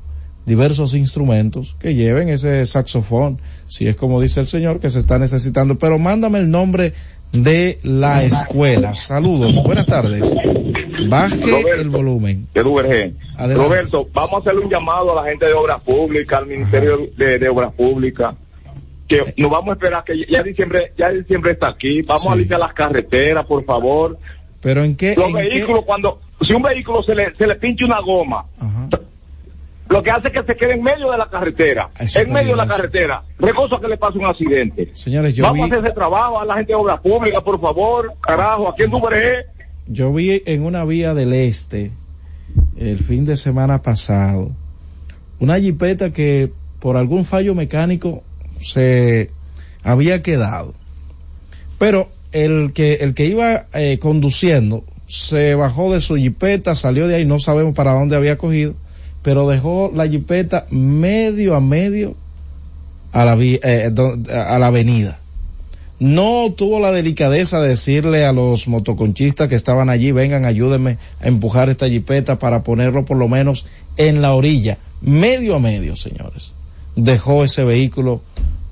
diversos instrumentos que lleven ese saxofón, si es como dice el señor que se está necesitando, pero mándame el nombre de la escuela. Saludos, buenas tardes. Baje Roberto. el volumen. Roberto, vamos a hacerle un llamado a la gente de Obras Públicas, al Ministerio de, de Obras Públicas, que nos vamos a esperar que ya diciembre, ya diciembre está aquí, vamos a limpiar las carreteras, por favor. Pero en qué, Los en qué- vehículos, cuando, si un vehículo se le, se le pinche una goma, lo que hace es que se quede en medio de la carretera, Eso en medio de la carretera, recoso que le pase un accidente. Señores, yo Vamos vi, a hacer ese trabajo a la gente de Obras Públicas, por favor, carajo, aquí en Duvergé. yo vi en una vía del este el fin de semana pasado una jipeta que por algún fallo mecánico se había quedado. Pero el que, el que iba eh, conduciendo se bajó de su jipeta, salió de ahí, no sabemos para dónde había cogido, pero dejó la jipeta medio a medio a la, eh, do- a la avenida. No tuvo la delicadeza de decirle a los motoconchistas que estaban allí, vengan, ayúdenme a empujar esta jipeta para ponerlo por lo menos en la orilla, medio a medio, señores. Dejó ese vehículo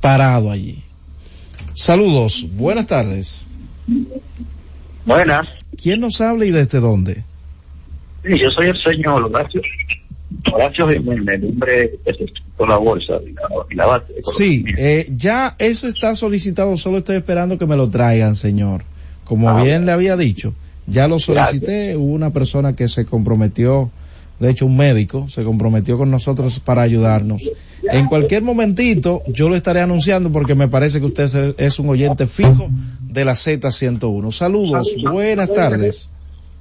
parado allí. Saludos, buenas tardes. Buenas. ¿Quién nos habla y desde dónde? Sí, yo soy el señor Horacio, Horacio Jiménez, hombre que con la bolsa y la, y la base. Sí, eh, ya eso está solicitado, solo estoy esperando que me lo traigan, señor. Como Ah, bien le había dicho, ya lo solicité, hubo una persona que se comprometió, de hecho un médico, se comprometió con nosotros para ayudarnos. En cualquier momentito yo lo estaré anunciando porque me parece que usted es- un oyente fijo de la Z101. Saludos, buenas tardes.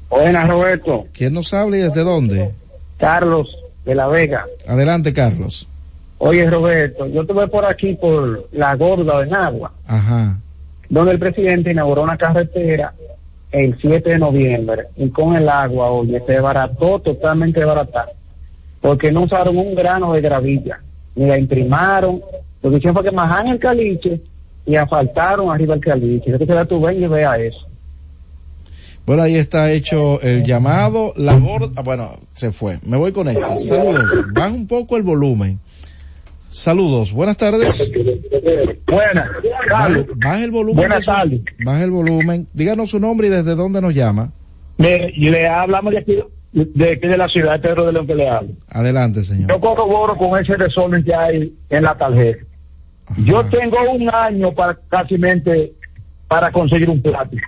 Buenas, Roberto. ¿Quién nos habla y desde dónde? Carlos de la Vega. Adelante, Carlos. Oye, Roberto, yo estuve por aquí por la Gorda de Nagua, Ajá. donde el presidente inauguró una carretera el 7 de noviembre y con el agua, oye, se desbarató totalmente desbaratada, porque no usaron un grano de gravilla, ni la imprimaron, lo que hicieron fue que majan el caliche y asfaltaron arriba el caliche. Entonces ya tú ven y vea eso. Bueno, ahí está hecho el llamado. La gorda, bueno, se fue. Me voy con este. Saludos. Baja un poco el volumen. Saludos. Buenas tardes. Buenas. Baja, baja el volumen. Buenas tardes. Baja el volumen. Díganos su nombre y desde dónde nos llama. Le, le hablamos de aquí, de aquí de la ciudad de Pedro de León que le hablo. Adelante, señor. Yo corroboro con ese desorden que hay en la tarjeta. Yo tengo un año para casi para conseguir un plástico.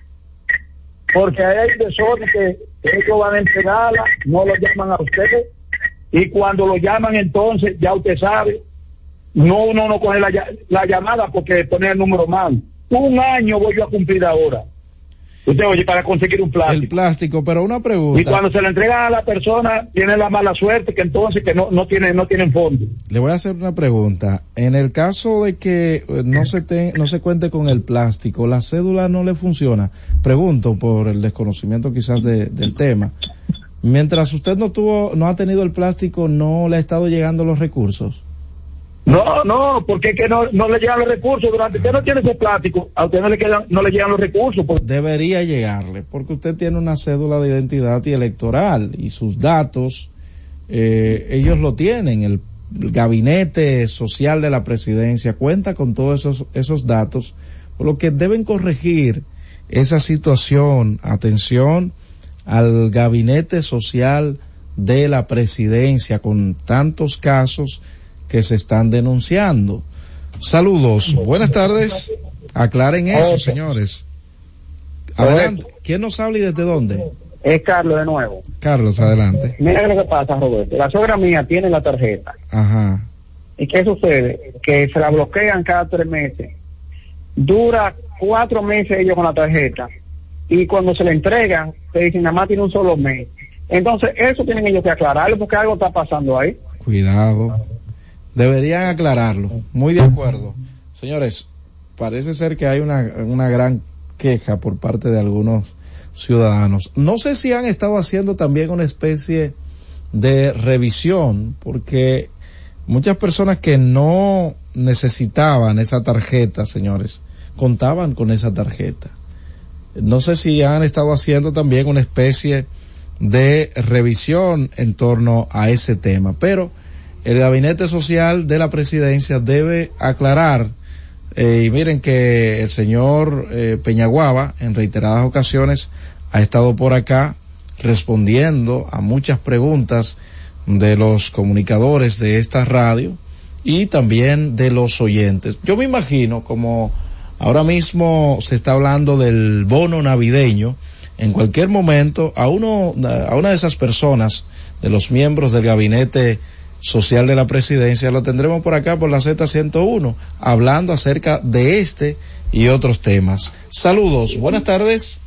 Porque hay desorden que ellos van a entregarla, no lo llaman a ustedes. Y cuando lo llaman entonces, ya usted sabe, no uno no coge la, ll- la llamada porque pone el número mal. Un año voy yo a cumplir ahora. Usted oye, para conseguir un plástico. El plástico, pero una Y pregunta. cuando se le entrega a la persona, tiene la mala suerte que entonces que no, no tiene, no tienen fondo. Le voy a hacer una pregunta. En el caso de que eh, no se te- no se cuente con el plástico, la cédula no le funciona. Pregunto por el desconocimiento quizás de- del tema. Mientras usted no tuvo, no ha tenido el plástico, no le ha estado llegando los recursos. No, no, porque es que no, no le llegan los recursos. Durante usted no tiene ese plástico, a usted no le, quedan, no le llegan los recursos. pues. Debería llegarle, porque usted tiene una cédula de identidad y electoral y sus datos, eh, ellos lo tienen. El gabinete social de la presidencia cuenta con todos esos, esos datos, por lo que deben corregir esa situación. Atención al gabinete social de la presidencia con tantos casos que se están denunciando. Saludos, buenas tardes. Aclaren eso, señores. Adelante. ¿Quién nos habla y desde dónde? Es Carlos de nuevo. Carlos, adelante. Mira lo que pasa, Roberto. La sogra mía tiene la tarjeta. Ajá. ¿Y qué sucede? Que se la bloquean cada tres meses. Dura cuatro meses ellos con la tarjeta. Y cuando se la entregan, te dicen, nada más tiene un solo mes. Entonces, eso tienen ellos que aclararlo porque algo está pasando ahí. Cuidado. Deberían aclararlo. Muy de acuerdo. Señores, parece ser que hay una, una gran queja por parte de algunos ciudadanos. No sé si han estado haciendo también una especie de revisión, porque muchas personas que no necesitaban esa tarjeta, señores, contaban con esa tarjeta. No sé si han estado haciendo también una especie de revisión en torno a ese tema, pero el gabinete social de la presidencia debe aclarar Eh, y miren que el señor eh, Peñaguaba en reiteradas ocasiones ha estado por acá respondiendo a muchas preguntas de los comunicadores de esta radio y también de los oyentes. Yo me imagino como ahora mismo se está hablando del bono navideño, en cualquier momento a uno, a una de esas personas, de los miembros del gabinete social de la presidencia, lo tendremos por acá por la Z101, hablando acerca de este y otros temas. Saludos, buenas tardes.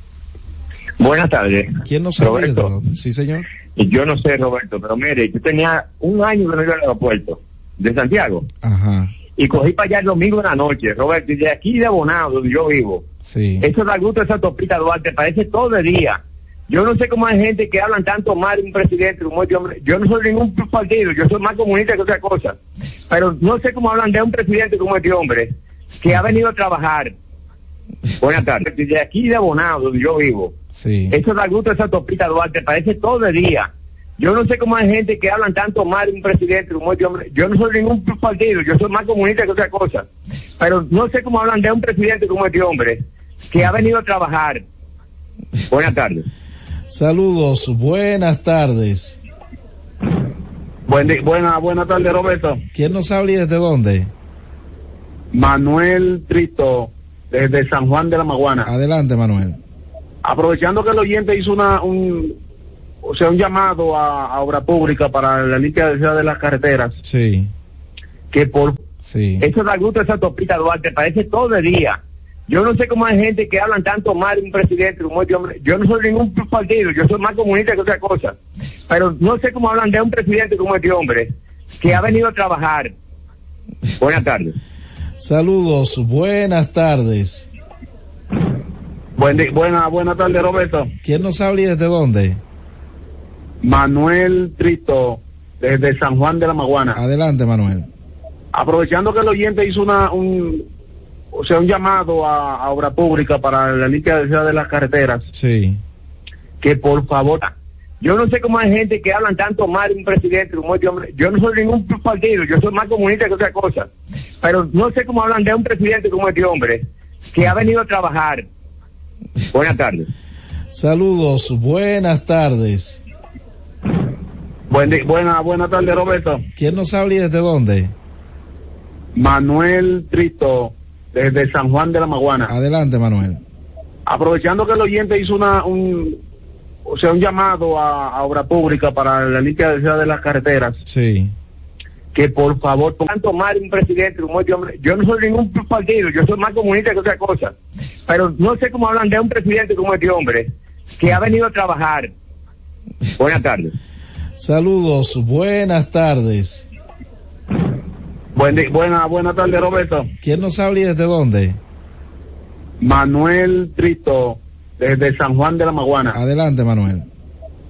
Buenas tardes. ¿Quién nos Roberto. Sí, señor. Yo no sé, Roberto, pero mire, yo tenía un año que no iba al aeropuerto de Santiago Ajá. y cogí para allá el domingo en la noche, Roberto, y de aquí de Bonado, donde yo vivo, Sí. eso da gusto esa topita Duarte, parece todo el día. Yo no sé cómo hay gente que hablan tanto mal de un presidente como este hombre. Yo no soy de ningún partido, yo soy más comunista que otra cosa. Pero no sé cómo hablan de un presidente como este hombre, que ha venido a trabajar. Buenas tardes. De aquí de Bonado, donde yo vivo. Sí. Eso da gusto esa topita Duarte, parece todo el día. Yo no sé cómo hay gente que hablan tanto mal de un presidente como este hombre. Yo no soy de ningún partido, yo soy más comunista que otra cosa. Pero no sé cómo hablan de un presidente como este hombre, que ha venido a trabajar. Buenas tardes. Saludos, buenas tardes. Buen buena, buena tarde, Roberto. ¿Quién nos habla y desde dónde? Manuel Trito, desde San Juan de la Maguana. Adelante, Manuel. Aprovechando que el oyente hizo una, un, o sea, un llamado a, a obra pública para la limpia de las carreteras, Sí, que por sí. Eso da gusto esa topita Duarte, parece todo el día. Yo no sé cómo hay gente que hablan tanto mal de un presidente como este hombre. Yo no soy de ningún partido, yo soy más comunista que otra cosa. Pero no sé cómo hablan de un presidente como este hombre, que ha venido a trabajar. Buenas tardes. Saludos, buenas tardes. Buen buena, buena tarde, Roberto. ¿Quién nos habla y desde dónde? Manuel Trito, desde San Juan de la Maguana. Adelante, Manuel. Aprovechando que el oyente hizo una, un, o sea, un llamado a, a obra pública para la limpia de las carreteras, Sí, que por favor, yo no sé cómo hay gente que hablan tanto mal de un presidente como este hombre. Yo no soy de ningún partido, yo soy más comunista que otra cosa. Pero no sé cómo hablan de un presidente como este hombre, que ha venido a trabajar. Buenas tardes. saludos, buenas tardes. Buen buena, buena tarde, Roberto. ¿Quién nos habla y desde dónde? Manuel Trito, desde San Juan de la Maguana. Adelante, Manuel. Aprovechando que el oyente hizo una, un, o sea, un llamado a, a obra pública para la limpia de las carreteras, Sí, que por favor, tanto mal un presidente como este hombre. Yo no soy de ningún partido, yo soy más comunista que otra cosa. Pero no sé cómo hablan de un presidente como este hombre, que ha venido a trabajar. Buenas tardes. saludos, buenas tardes. Buen buena, buena tarde, Roberto. ¿Quién nos habla y desde dónde? Manuel Trito, desde San Juan de la Maguana. Adelante, Manuel.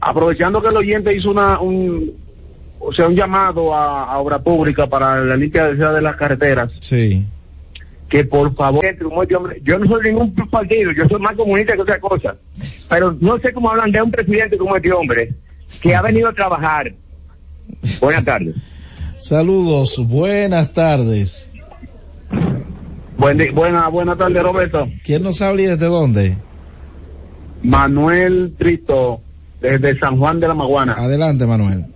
Aprovechando que el oyente hizo una, un, o sea, un llamado a, a obra pública para la limpia de las carreteras, Sí, que por favor, yo no soy ningún partido, yo soy más comunista que otra cosa. Pero no sé cómo hablan de un presidente como este hombre, que ha venido a trabajar. Buenas tardes. Saludos, buenas tardes. Buen buena, buena tarde, Roberto. ¿Quién nos habla y desde dónde? Manuel Trito, desde San Juan de la Maguana. Adelante, Manuel.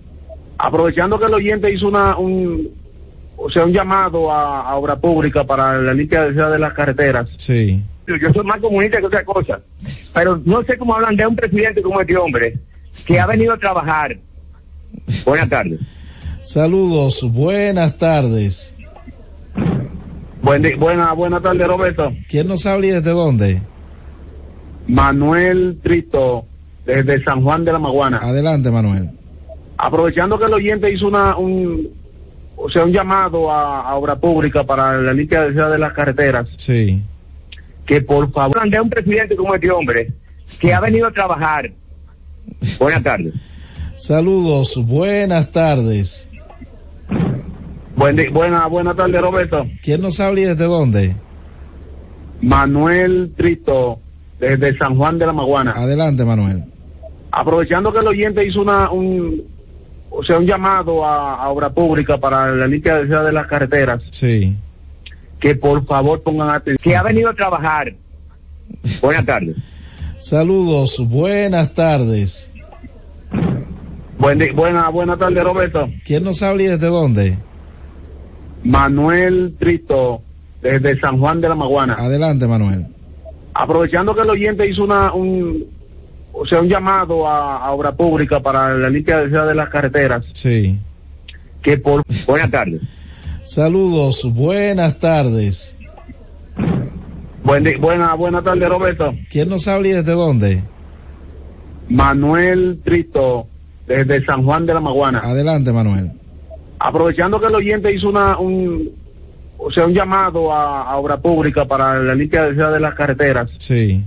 Aprovechando que el oyente hizo una, un, o sea, un llamado a, a obra pública para la limpia de las carreteras, Sí, Yo soy más comunista que otra cosa. Pero no sé cómo hablan de un presidente como este hombre, que ha venido a trabajar. Buenas tardes. Saludos, buenas tardes. Buen di- buena, buena tarde, Roberto. ¿Quién nos habla y desde dónde? Manuel Trito, desde San Juan de la Maguana. Adelante, Manuel. Aprovechando que el oyente hizo una, un, o sea, un llamado a, a obra pública para la limpia de las carreteras, Sí, Que por favor, hablan de un presidente como este hombre, que ha venido a trabajar. Buenas tardes. saludos, buenas tardes. Buen di- buena, buena tarde, Roberto. ¿Quién nos habla y desde dónde? Manuel Trito, desde San Juan de la Maguana. Adelante, Manuel. Aprovechando que el oyente hizo una, un, o sea, un llamado a, a obra pública para la limpia de las carreteras, Sí, que por favor pongan atención, que ha venido a trabajar. Buenas tardes. Saludos, buenas tardes. Buen buena, buena tarde, Roberto. ¿Quién nos habla y desde dónde? Manuel Trito, desde San Juan de la Maguana. Adelante, Manuel. Aprovechando que el oyente hizo una, un, o sea, un llamado a, a obra pública para la limpieza de las carreteras, Sí. que por... Buenas tardes. Saludos, buenas tardes. Buen buena, buena tarde, Roberto. ¿Quién nos habla y desde dónde? Manuel Trito, desde San Juan de la Maguana. Adelante, Manuel. Aprovechando que el oyente hizo una, un, o sea, un llamado a, a obra pública para la limpieza de las carreteras, Sí.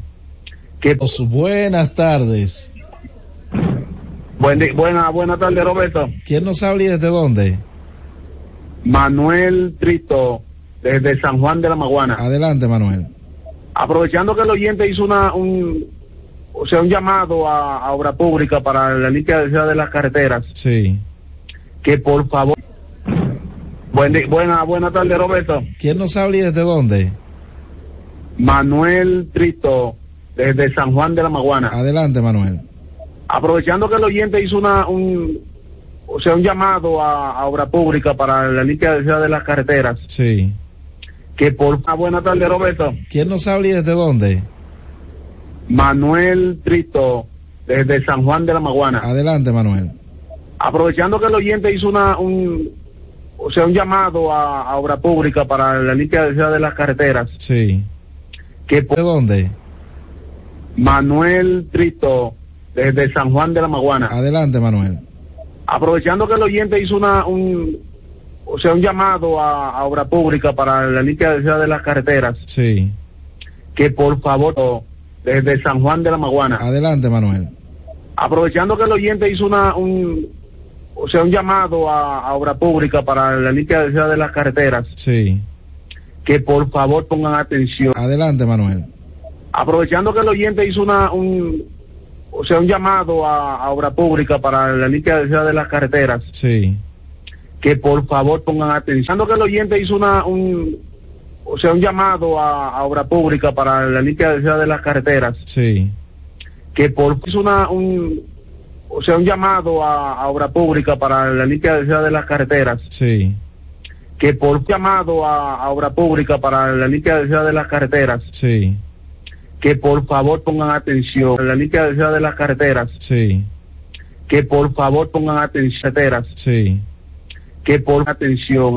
que Buenas tardes. buen buena, buena tarde, Roberto. ¿Quién nos habla y desde dónde? Manuel Trito, desde San Juan de la Maguana. Adelante, Manuel. Aprovechando que el oyente hizo una, un, o sea, un llamado a, a obra pública para la limpieza de las carreteras, Sí. que por favor. Buen buena, buena tarde, Roberto. ¿Quién nos habla y desde dónde? Manuel Trito, desde San Juan de la Maguana. Adelante, Manuel. Aprovechando que el oyente hizo una, un, o sea, un llamado a, a obra pública para la limpieza de las carreteras, Sí. que por una buena tarde, Roberto. ¿Quién nos habla y desde dónde? Manuel Trito, desde San Juan de la Maguana. Adelante, Manuel. Aprovechando que el oyente hizo una, un, o sea, un llamado a, a obra pública para la limpieza de las carreteras, Sí. que ¿De dónde? Manuel Trito, desde San Juan de la Maguana. Adelante, Manuel. Aprovechando que el oyente hizo una, un, o sea, un llamado a, a obra pública para la limpieza de las carreteras, Sí. que por favor, desde San Juan de la Maguana. Adelante, Manuel. Aprovechando que el oyente hizo una, un, o sea, un llamado a, a obra pública para la limpieza de las carreteras, Sí. que por favor pongan atención. Adelante, Manuel. Aprovechando que el oyente hizo una, un, o sea, un llamado a, a obra pública para la limpieza de las carreteras, Sí. que por favor pongan atención. Aprovechando que el oyente hizo una, un, o sea, un llamado a, a obra pública para la limpieza de las carreteras, Sí. que por hizo una, un, o sea, un llamado a, a obra pública para la limpieza de las carreteras, Sí. que por llamado a, a obra pública para la limpieza de las carreteras, Sí. que por favor pongan atención. La limpieza de las carreteras, Sí. que por favor pongan atención. Carreteras, Sí. que por atención.